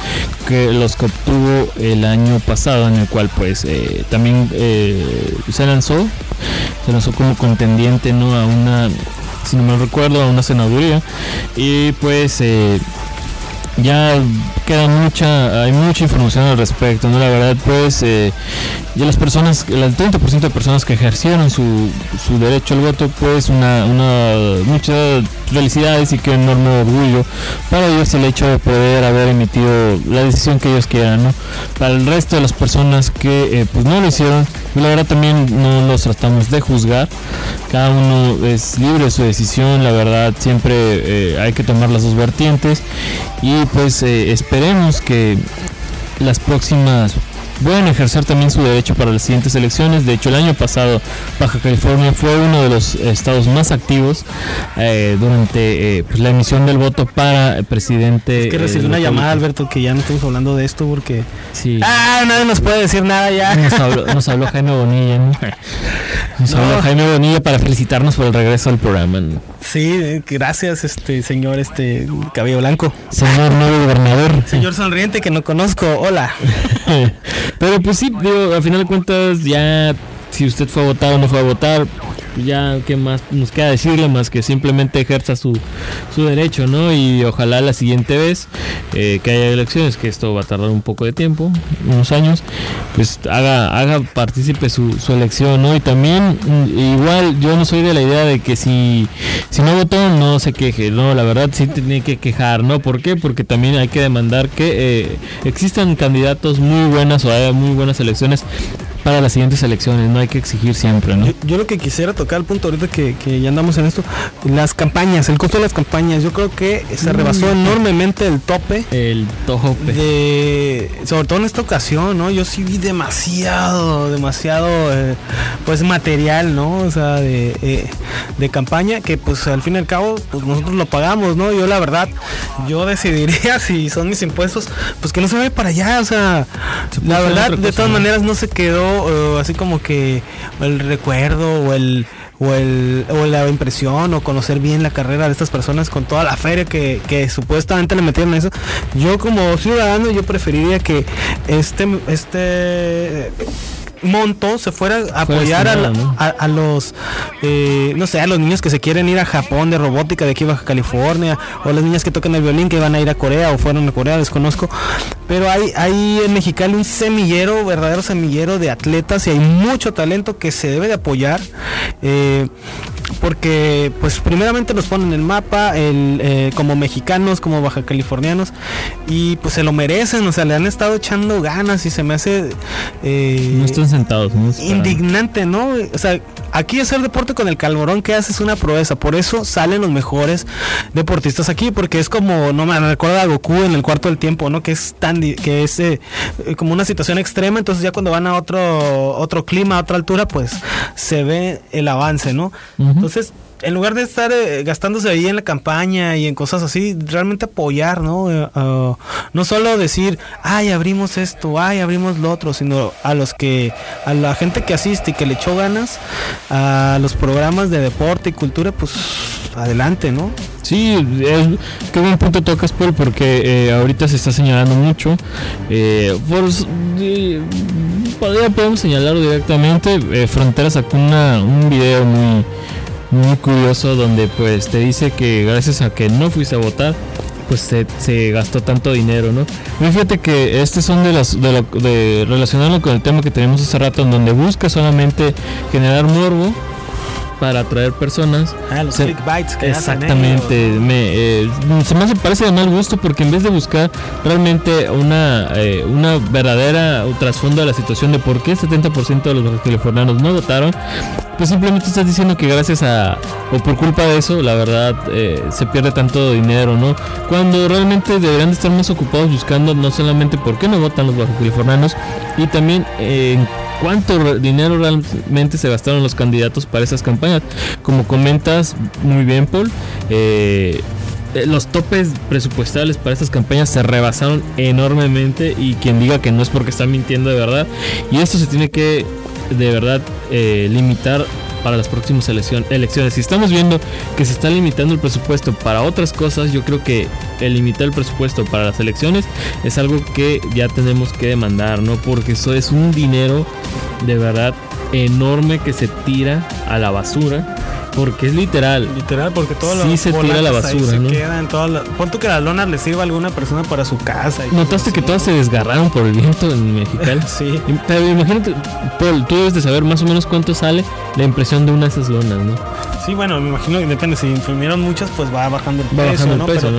que los que obtuvo el año pasado en el cual pues eh, también se lanzó se lanzó como contendiente no a una si no me recuerdo a una senaduría. Y pues ya queda mucha, hay mucha información al respecto, ¿no? La verdad, pues, eh, ya las personas, el 30% de personas que ejercieron su, su derecho al voto, pues, una, una, muchas felicidades y qué enorme orgullo para ellos el hecho de poder haber emitido la decisión que ellos quieran, ¿no? Para el resto de las personas que, eh, pues, no lo hicieron, la verdad también no los tratamos de juzgar, cada uno es libre de su decisión, la verdad, siempre eh, hay que tomar las dos vertientes. Y pues eh, esperemos que las próximas puedan ejercer también su derecho para las siguientes elecciones. De hecho, el año pasado Baja California fue uno de los estados más activos eh, durante eh, pues, la emisión del voto para presidente. Es que eh, recibí una la llamada. Alberto, que ya no estamos hablando de esto porque... Sí. Ah, nadie nos puede decir nada ya. Nos habló, nos habló Jaime Bonilla, ¿no? Nos No. habló Jaime Bonilla para felicitarnos por el regreso al programa. ¿no? Sí, eh, gracias, este señor, este cabello blanco. Señor nuevo gobernador. Señor sonriente que no conozco, hola. Pero pues sí, digo, al final de cuentas ya si usted fue a votar o no fue a votar, pues ya qué más nos queda decirle más que simplemente ejerza su, su derecho, ¿no? Y ojalá la siguiente vez eh, que haya elecciones, que esto va a tardar un poco de tiempo, unos años, pues haga, haga partícipe su, su elección, ¿no? Y también mm, igual yo no soy de la idea de que si, si no votó no se queje, ¿no? La verdad sí tiene que quejar, ¿no? ¿Por qué? Porque también hay que demandar que eh, existan candidatos muy buenas o haya muy buenas elecciones para las siguientes elecciones, no hay que exigir siempre, ¿no? Yo lo que quisiera tocar el punto ahorita que, que ya andamos en esto, las campañas, el costo de las campañas, yo creo que se rebasó enormemente el tope. El tope. de sobre todo en esta ocasión no yo sí vi demasiado demasiado eh, pues material no o sea de, eh, de campaña que pues al fin y al cabo pues nosotros lo pagamos no yo la verdad yo decidiría si son mis impuestos pues que no se vaya para allá o sea la verdad de todas maneras no se quedó eh, así como que el recuerdo o el o, el, o la impresión o conocer bien la carrera de estas personas con toda la feria que, que supuestamente le metieron a eso. Yo como ciudadano yo preferiría que este este monto se fuera a apoyar a, a, a los eh, no sé a los niños que se quieren ir a Japón de robótica de aquí a Baja California o las niñas que tocan el violín que van a ir a Corea o fueron a Corea desconozco pero hay hay en Mexicali un semillero verdadero semillero de atletas y hay mucho talento que se debe de apoyar eh, porque pues primeramente los ponen en el mapa el, eh, como mexicanos como baja californianos y pues se lo merecen o sea le han estado echando ganas y se me hace eh, No están sentados, ¿no? Indignante, ¿no? O sea, aquí hacer deporte con el calborón que haces es una proeza, por eso salen los mejores deportistas aquí, porque es como, no me recuerda a Goku en el cuarto del tiempo, ¿no? Que es tan, que es eh, eh, como una situación extrema, entonces ya cuando van a otro, otro clima, a otra altura, pues se ve el avance, ¿no? Entonces, en lugar de estar eh, gastándose ahí en la campaña y en cosas así, realmente apoyar, ¿no? Eh, ah, no solo decir, ay, abrimos esto, ay, abrimos lo otro, sino a los que, a la gente que asiste y que le echó ganas a los programas de deporte y cultura, pues adelante, ¿no? Sí, qué buen punto tocas, Paul, porque eh, ahorita se está señalando mucho. Eh, por, podría- podemos señalarlo directamente. eh, Frontera sacó una, un video muy, muy curioso donde pues te dice que gracias a que no fuiste a votar, pues se, se gastó tanto dinero, ¿no? Y fíjate que este son de las de, lo- de relacionarlo con el tema que tenemos hace rato, en donde busca solamente generar morbo para atraer personas. Ah, los Se- clickbites que Exactamente, me, eh, se me hace parece de mal gusto porque en vez de buscar realmente una, eh, una verdadera trasfondo de la situación de por qué el 70% de los californianos no votaron, pues simplemente estás diciendo que gracias a o por culpa de eso, la verdad eh, se pierde tanto dinero, ¿no? Cuando realmente deberían de estar más ocupados buscando no solamente por qué no votan los bajos californianos y también eh, en cuánto dinero realmente se gastaron los candidatos para esas campañas. Como comentas muy bien, Paul, eh, los topes presupuestales para estas campañas se rebasaron enormemente y quien diga que no es porque está mintiendo de verdad. Y esto se tiene que de verdad eh, limitar para las próximas elecciones. Si estamos viendo que se está limitando el presupuesto para otras cosas, yo creo que el limitar el presupuesto para las elecciones es algo que ya tenemos que demandar, ¿no? Porque eso es un dinero de verdad enorme que se tira a la basura. Porque es literal. Literal, porque todo Sí se tira a la basura, se ¿no? queda en todas las- Pon tú que la lona le sirva a alguna persona para su casa. y ¿Notaste que todas se desgarraron por el viento en Mexicali? Sí. Pero imagínate, Paul, tú debes de saber más o menos cuánto sale la impresión de una de esas lonas, ¿no? Sí, bueno, me imagino que depende. Si imprimieron muchas, pues va bajando el Va bajando el ¿no? Pero,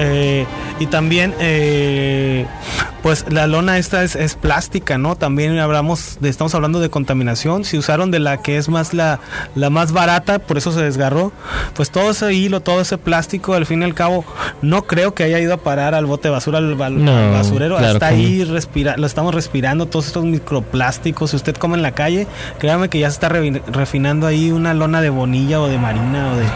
eh, y también, eh, pues la lona esta es, es plástica, ¿no? También hablamos de, estamos hablando de contaminación. Si usaron de la que es más la, la más barata, por eso se desgarró. Pues todo ese hilo, todo ese plástico, al fin y al cabo, no creo que haya ido a parar al bote de basura, al, al- No, basurero. claro Hasta ahí respira, lo estamos respirando, todos estos microplásticos. Si usted come en la calle, créame que ya se está refinando ahí una lona de bonilla o de marina o de,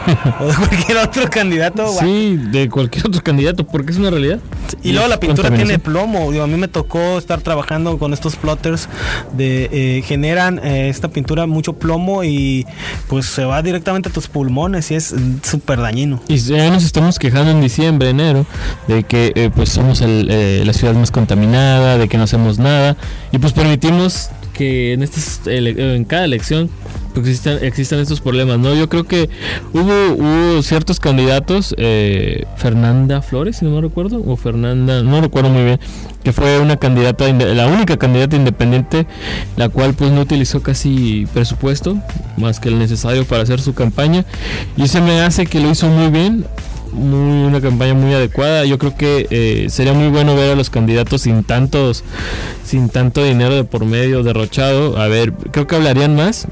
o de cualquier otro candidato. Sí, de cualquier otro candidato, porque es una realidad. Y luego la pintura tiene plomo. Digo, a mí me tocó estar trabajando con estos plotters de eh, generan eh, esta pintura mucho plomo y pues se va directamente a tus pulmones y es súper dañino. Y ya nos estamos quejando en diciembre, enero, de que eh, pues somos el, eh, la ciudad más contaminada, de que no hacemos nada, y pues permitimos que en estas en cada elección existan, existan estos problemas, ¿no? Yo creo que hubo, hubo ciertos candidatos, eh, Fernanda Flores, si no me recuerdo, o Fernanda, no recuerdo muy bien, que fue una candidata, la única candidata independiente, la cual pues no utilizó casi presupuesto, más que el necesario para hacer su campaña, y se me hace que lo hizo muy bien, muy una campaña muy adecuada. Yo creo que eh, sería muy bueno ver a los candidatos sin tantos, sin tanto dinero de por medio derrochado. A ver, creo que hablarían más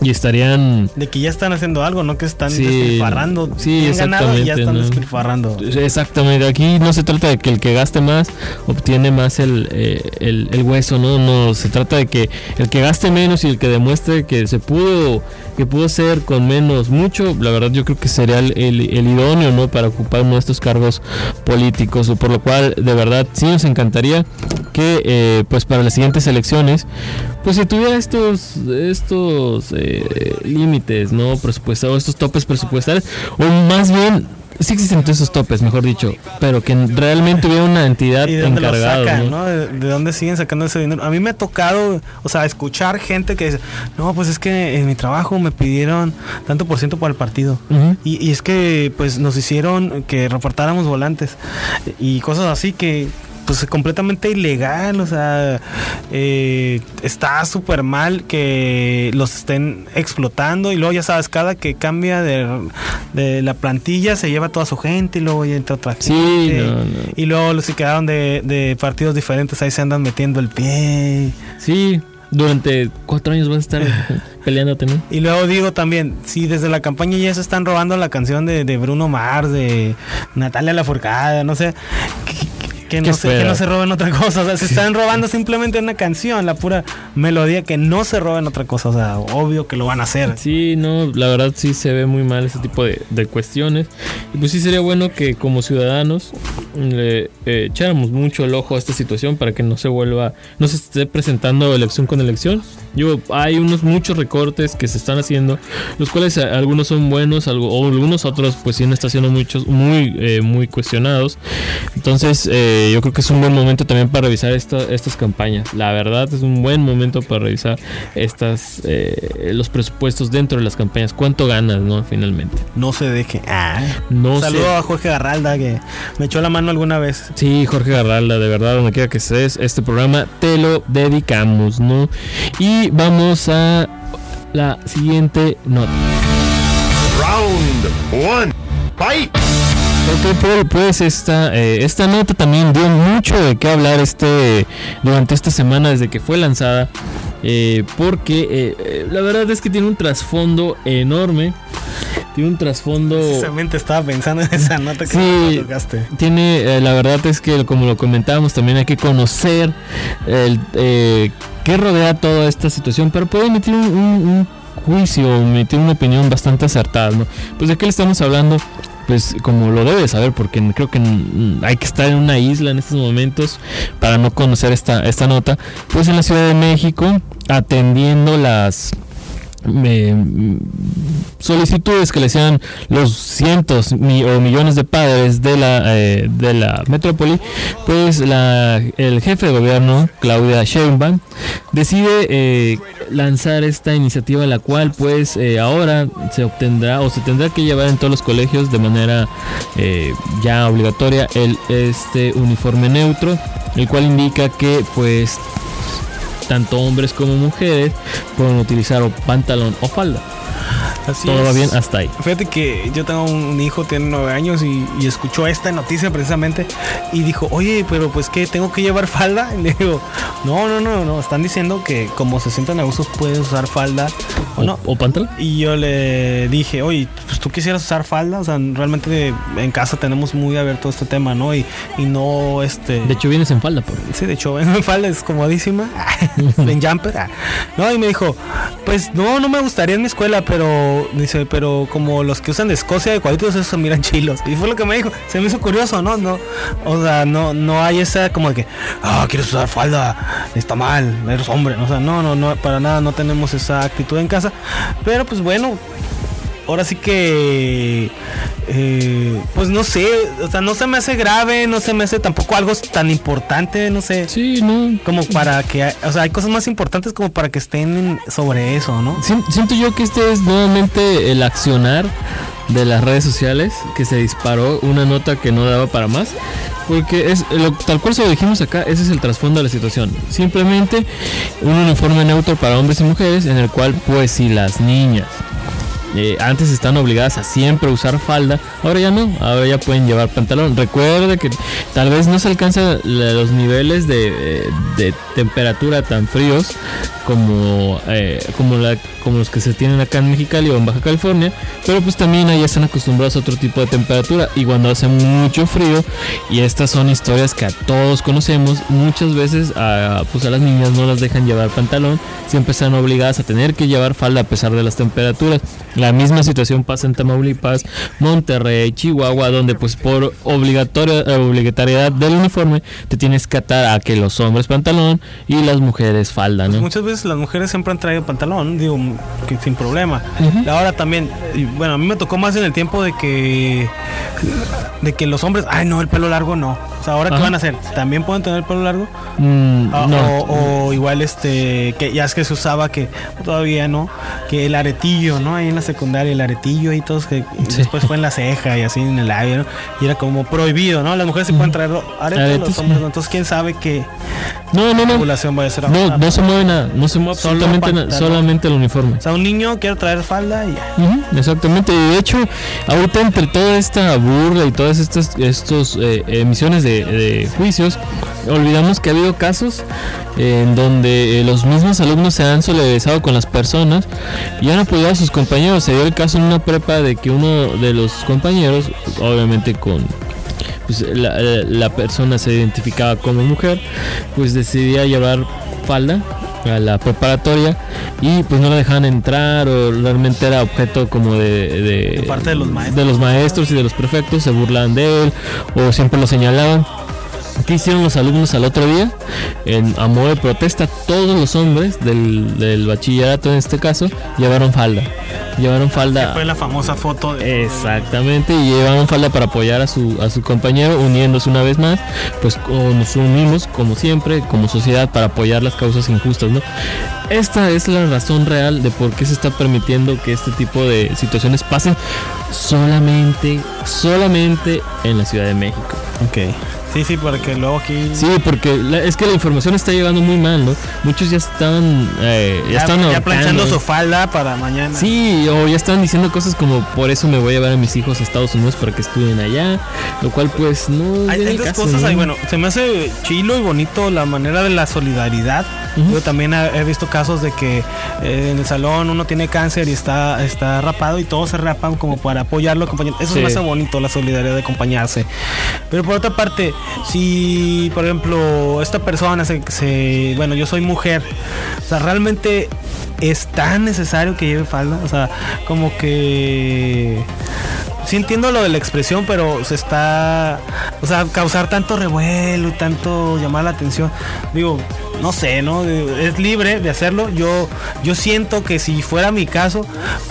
y estarían De que ya están haciendo algo, no que están Sí, despilfarrando. sí, Han ganado y ya exactamente, están ¿no? despilfarrando. Exactamente, aquí no se trata de que el que gaste más obtiene más el, eh, el, el hueso, ¿no? No, se trata de que el que gaste menos y el que demuestre que se pudo, que pudo ser con menos mucho, la verdad yo creo que sería el, el- el idóneo, ¿no? Para ocupar uno de estos cargos políticos, por lo cual de verdad sí nos encantaría que eh, pues para las siguientes elecciones pues se tuviera estos estos eh, límites no presupuestarios estos topes presupuestales o más bien sí existen todos esos topes mejor dicho pero que realmente hubiera una entidad ¿Y de dónde lo encargada sacan, ¿no? no? ¿De, de dónde siguen sacando ese dinero? A mí me ha tocado, o sea, escuchar gente que dice, no, pues es que en mi trabajo me pidieron tanto por ciento para el partido. Y, y es que pues nos hicieron que reportáramos volantes y cosas así que pues completamente ilegal, o sea, eh, está súper mal que los estén explotando y luego ya sabes, cada que cambia de, de la plantilla se lleva toda su gente y luego ya entra otra Sí, gente. no, no. Y luego los que quedaron de, de partidos diferentes ahí se andan metiendo el pie. sí durante cuatro años vas a estar peleándote ¿no? Y luego digo también, si desde la campaña ya se están robando la canción de, de Bruno Mars, de Natalia Lafourcade, no sé, que, no ¿Qué se, que no se roben otra cosa, o sea, se están robando simplemente una canción, la pura melodía, que no se roben otra cosa, o sea, obvio que lo van a hacer. Sí, no, la verdad sí se ve muy mal ese tipo de, de cuestiones. Y pues sí sería bueno que como ciudadanos le eh, echáramos mucho el ojo a esta situación para que no se vuelva, no se esté presentando elección con elección. Yo, hay unos muchos recortes que se están haciendo, los cuales algunos son buenos, algo, o algunos otros pues sí están siendo muchos, muy, eh, muy cuestionados. Entonces, eh, yo creo que es un buen momento también para revisar esta- estas campañas. La verdad es un buen momento para revisar estas eh, los presupuestos dentro de las campañas. ¿Cuánto ganas, no? Finalmente. No se deje. Ah. No Saludo a Jorge Garralda que me echó la mano alguna vez. Sí, Jorge Garralda, de verdad, donde quiera que estés, este programa te lo dedicamos, ¿no? Y vamos a la siguiente nota. Round one. Fight! Ok, Paul, pues esta, eh, esta nota también dio mucho de qué hablar este durante esta semana desde que fue lanzada. eh, porque eh, eh, la verdad es que tiene un trasfondo enorme. Tiene un trasfondo. Precisamente estaba pensando en esa nota que Sí. tocaste. Tiene, eh, la verdad es que como lo comentábamos, también hay que conocer el, eh, qué rodea toda esta situación para poder emitir un, un- un juicio, emitir una opinión bastante acertada, ¿no? Pues de qué le estamos hablando, pues como lo debe saber, porque creo que hay que estar en una isla en estos momentos para no conocer esta, esta nota, pues en la Ciudad de México, atendiendo las eh, solicitudes que le hacían los cientos o millones de padres de la eh, de la metrópoli pues la, el jefe de gobierno Claudia Sheinbaum decide eh, lanzar esta iniciativa la cual pues eh, ahora se obtendrá o se tendrá que llevar en todos los colegios de manera ya obligatoria el este uniforme neutro el cual indica que pues tanto hombres como mujeres pueden utilizar pantalón o falda. Así Todo va bien hasta ahí. Fíjate que yo tengo un hijo, tiene nueve años y, y escuchó esta noticia precisamente y dijo, oye, pero pues que tengo que llevar falda. Y le digo, no, no, no, no, están diciendo que como se sientan a gusto puedes usar falda o O, no. o pantalón. Y yo le dije, oye, pues tú quisieras usar falda, o sea, realmente en casa tenemos muy abierto este tema, ¿no? Y, y no, este... De hecho vienes en falda, por Sí, de hecho, en falda es comodísima. en jumper. ah. No, y me dijo, pues no, no me gustaría en mi escuela, pero dice, pero como los que usan de Escocia de cuadritos, esos se miran chilos. Y fue lo que me dijo. Se me hizo curioso, ¿no? No, o sea, no, no hay esa como de que, ah, quieres usar falda, está mal, eres hombre. O sea, no, no, no, para nada, no tenemos esa actitud en casa. Pero pues bueno, ahora sí que eh, pues no sé, o sea, no se me hace grave, no se me hace tampoco algo tan importante, no sé. Sí, no. Como para que, o sea, hay cosas más importantes como para que estén sobre eso, ¿no? Sien- Siento yo que este es nuevamente el accionar de las redes sociales que se disparó una nota que no daba para más. Porque es lo- tal cual se lo dijimos acá, ese es el trasfondo de la situación. Simplemente un uniforme neutro para hombres y mujeres en el cual pues si las niñas eh, antes están obligadas a siempre usar falda, ahora ya no, ahora ya pueden llevar pantalón. Recuerde que tal vez no se alcanzan los niveles de, eh, de temperatura tan fríos como, eh, como, los que se tienen acá en Mexicali o en Baja California, pero pues también ahí están acostumbrados a otro tipo de temperatura y cuando hace mucho frío, y estas son historias que a todos conocemos, muchas veces a, pues a las niñas no las dejan llevar pantalón, siempre están obligadas a tener que llevar falda a pesar de las temperaturas. La misma situación pasa en Tamaulipas, Monterrey, Chihuahua, donde pues por obligatoria, eh, obligatoriedad del uniforme te tienes que atar a que los hombres pantalón y las mujeres falda, Pues ¿no? muchas veces las mujeres siempre han traído pantalón, digo, que sin problema. Ahora también, bueno, a mí me tocó más en el tiempo de que de que los hombres, ay no, el pelo largo no. O sea, ahora qué Ajá. van a hacer? ¿También pueden tener el pelo largo? Mm, Ah, no. o, o igual este que ya es que se usaba que todavía no que el aretillo no ahí en la secundaria el aretillo y todos que y Sí. después fue en la ceja y así en el labio ¿no? y era como prohibido no las mujeres se pueden traer Aretes, los hombres sí. entonces quién sabe qué no, no, no. vaya a ser No, no se mueve nada, no se mueve absolutamente nada, solamente el uniforme. o sea un niño quiere traer falda y ya exactamente, y de hecho, ahorita entre toda esta burla y todas estas estos, eh, emisiones de, de juicios, olvidamos que ha habido casos eh, en donde eh, los mismos alumnos se han solidarizado con las personas y han apoyado a sus compañeros. Se dio el caso en una prepa de que uno de los compañeros, obviamente con pues, la, la persona se identificaba como mujer, pues decidía llevar falda a la preparatoria y pues no la dejaban entrar o realmente era objeto como de, de, De parte de los maestros. de los maestros y de los prefectos se burlaban de él o siempre lo señalaban ¿Qué hicieron los alumnos al otro día? En, a modo de protesta, todos los hombres del, del bachillerato en este caso llevaron falda. Llevaron falda. Fue la famosa foto de... Exactamente, y llevaron falda para apoyar a su, a su compañero, uniéndose una vez más, pues nos unimos como siempre, como sociedad, para apoyar las causas injustas, ¿no? Esta es la razón real de por qué se está permitiendo que este tipo de situaciones pasen solamente, solamente en la Ciudad de México. Ok. Sí, sí, porque luego aquí... Sí, porque la- es que la información está llegando muy mal, ¿no? Muchos ya estaban... eh, ya, ya, están ya planchando su falda para mañana. Sí, o ya están diciendo cosas como por eso me voy a llevar a mis hijos a Estados Unidos para que estudien allá, lo cual pues no... Hay, hay dos caso, cosas ¿no? ahí, bueno, se me hace chilo y bonito la manera de la solidaridad. Ujú. Yo también he visto casos de que eh, en el salón uno tiene cáncer y está, está rapado y todos se rapan como para apoyarlo, acompañar. Eso se me hace bonito, la solidaridad de acompañarse. Pero por otra parte, si por ejemplo esta persona se, se- bueno, yo soy mujer, o sea, realmente es tan necesario que lleve falda, o sea, como que sí entiendo lo de la expresión, pero se está, o sea, causar tanto revuelo y tanto llamar la atención. Digo, no sé, ¿no? Es libre de hacerlo. Yo, yo siento que si fuera mi caso,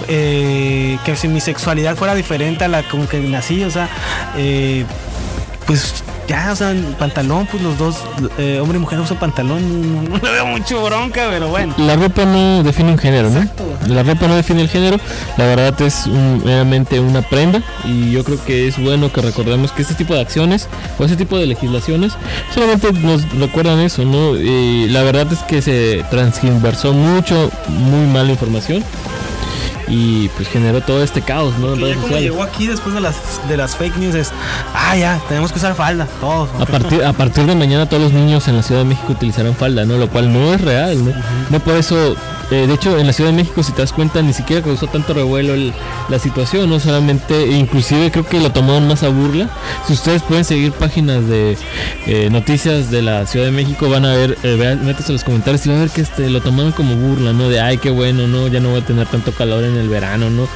eh, que si mi sexualidad fuera diferente a la con que nací, o sea, eh, pues ya, o sea, en pantalón, pues los dos, eh, hombre y mujer usan pantalón, no, le veo mucho bronca, pero bueno. La ropa no define un género, ¿no? La ropa no define el género, la verdad es un- meramente una prenda y yo creo que es bueno que recordemos que este tipo de acciones o ese tipo de legislaciones solamente nos recuerdan eso, ¿no? Y la verdad es que se transgiversó mucho, muy mala información y pues generó todo este caos, ¿no? En redes sociales. llegó aquí después de las, de las fake news es, ah, ya, tenemos que usar falda, todos. A partir, a partir de mañana todos los niños en la Ciudad de México utilizarán falda, ¿no? Lo cual no es real, ¿no? No por eso, eh, de hecho en la Ciudad de México si te das cuenta ni siquiera causó tanto revuelo el- la situación, no solamente, e inclusive creo que lo tomaron más a burla. Si ustedes pueden seguir páginas de eh, noticias de la Ciudad de México van a ver, eh, métanse en los comentarios y van a ver que este, lo tomaron como burla, ¿no? De, ay, qué bueno, ¿no? Ya no voy a tener tanto calor en el verano, ¿no?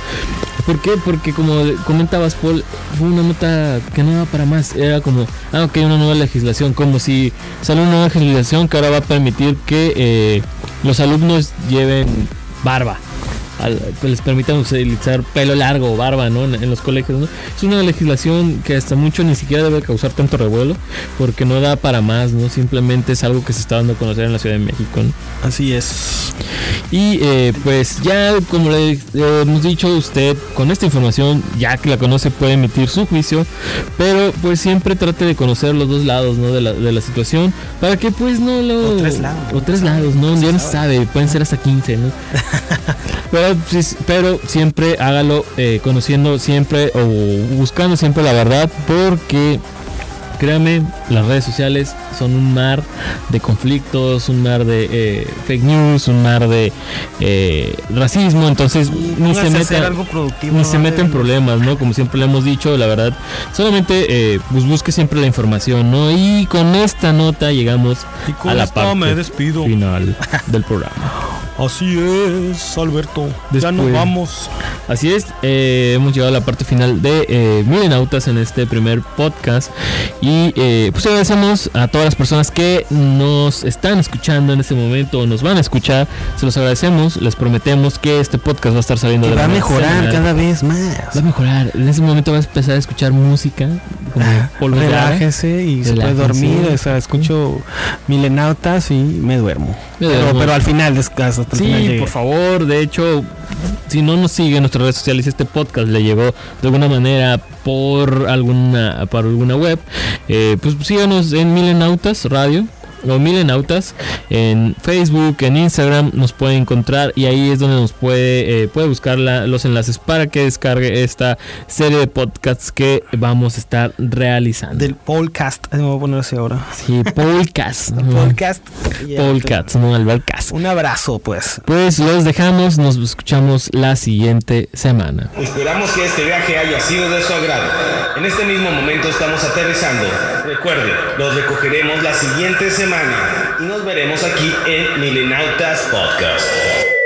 ¿Por qué? Porque como comentabas, Paul, fue una nota que no para más. Era como, ah, ok, una nueva legislación. Como si sale una nueva legislación que ahora va a permitir que eh, los alumnos lleven barba. Les permitan utilizar pelo largo o barba, ¿no? En, en los colegios, ¿no? Es una legislación que hasta mucho ni siquiera debe causar tanto revuelo porque no da para más, ¿no? Simplemente es algo que se está dando a conocer en la Ciudad de México, ¿no? Así es. Y eh, pues ya como le le hemos dicho usted con esta información ya que la conoce puede emitir su juicio pero pues siempre trate de conocer los dos lados ¿no? de, la, de la situación para que pues no lo O tres lados. o tres lados no ya no sabe pueden ser hasta 15 ¿no? pero, pero siempre hágalo eh, conociendo siempre o buscando siempre la verdad porque Créame, las redes sociales son un mar de conflictos, un mar de eh, fake news, un mar de eh, racismo, entonces ni se meta, algo productivo. ni se ¿no? mete en problemas, ¿no? Como siempre le hemos dicho, la verdad, solamente eh, pues busque siempre la información, ¿no? Y con esta nota llegamos Y con a la esto parte me despido. final del programa. Así es, Alberto. Ya nos vamos. Así es, eh, hemos llegado a la parte final de eh, Milenautas en este primer podcast y eh, pues agradecemos a todas las personas que nos están escuchando en este momento o nos van a escuchar, se los agradecemos, les prometemos que este podcast va a estar saliendo Que de va a mejorar cada vez más. Va a mejorar, en ese momento vas a empezar a escuchar música como polvo de ara. Relájese y se puede dormir. O sea, escucho milenautas y me duermo. Pero, pero al final final Sí, por favor, de hecho, si no nos sigue en nuestras redes sociales, este podcast le llegó de alguna manera por alguna, por alguna web, eh, pues síganos en Milenautas Radio o Milenautas en Facebook, en Instagram nos puede encontrar y ahí es donde nos puede, eh, puede buscar la- los enlaces para que descargue esta serie de podcasts que vamos a estar realizando. Del podcast. Me voy a poner así ahora. Sí, podcast. Podcast. Podcast, no Albercast. Un abrazo, pues. Pues los dejamos, nos escuchamos la siguiente semana. Esperamos que este viaje haya sido de su agrado. En este mismo momento estamos aterrizando. Recuerde, los recogeremos la siguiente y nos veremos aquí en Milenautas Podcast.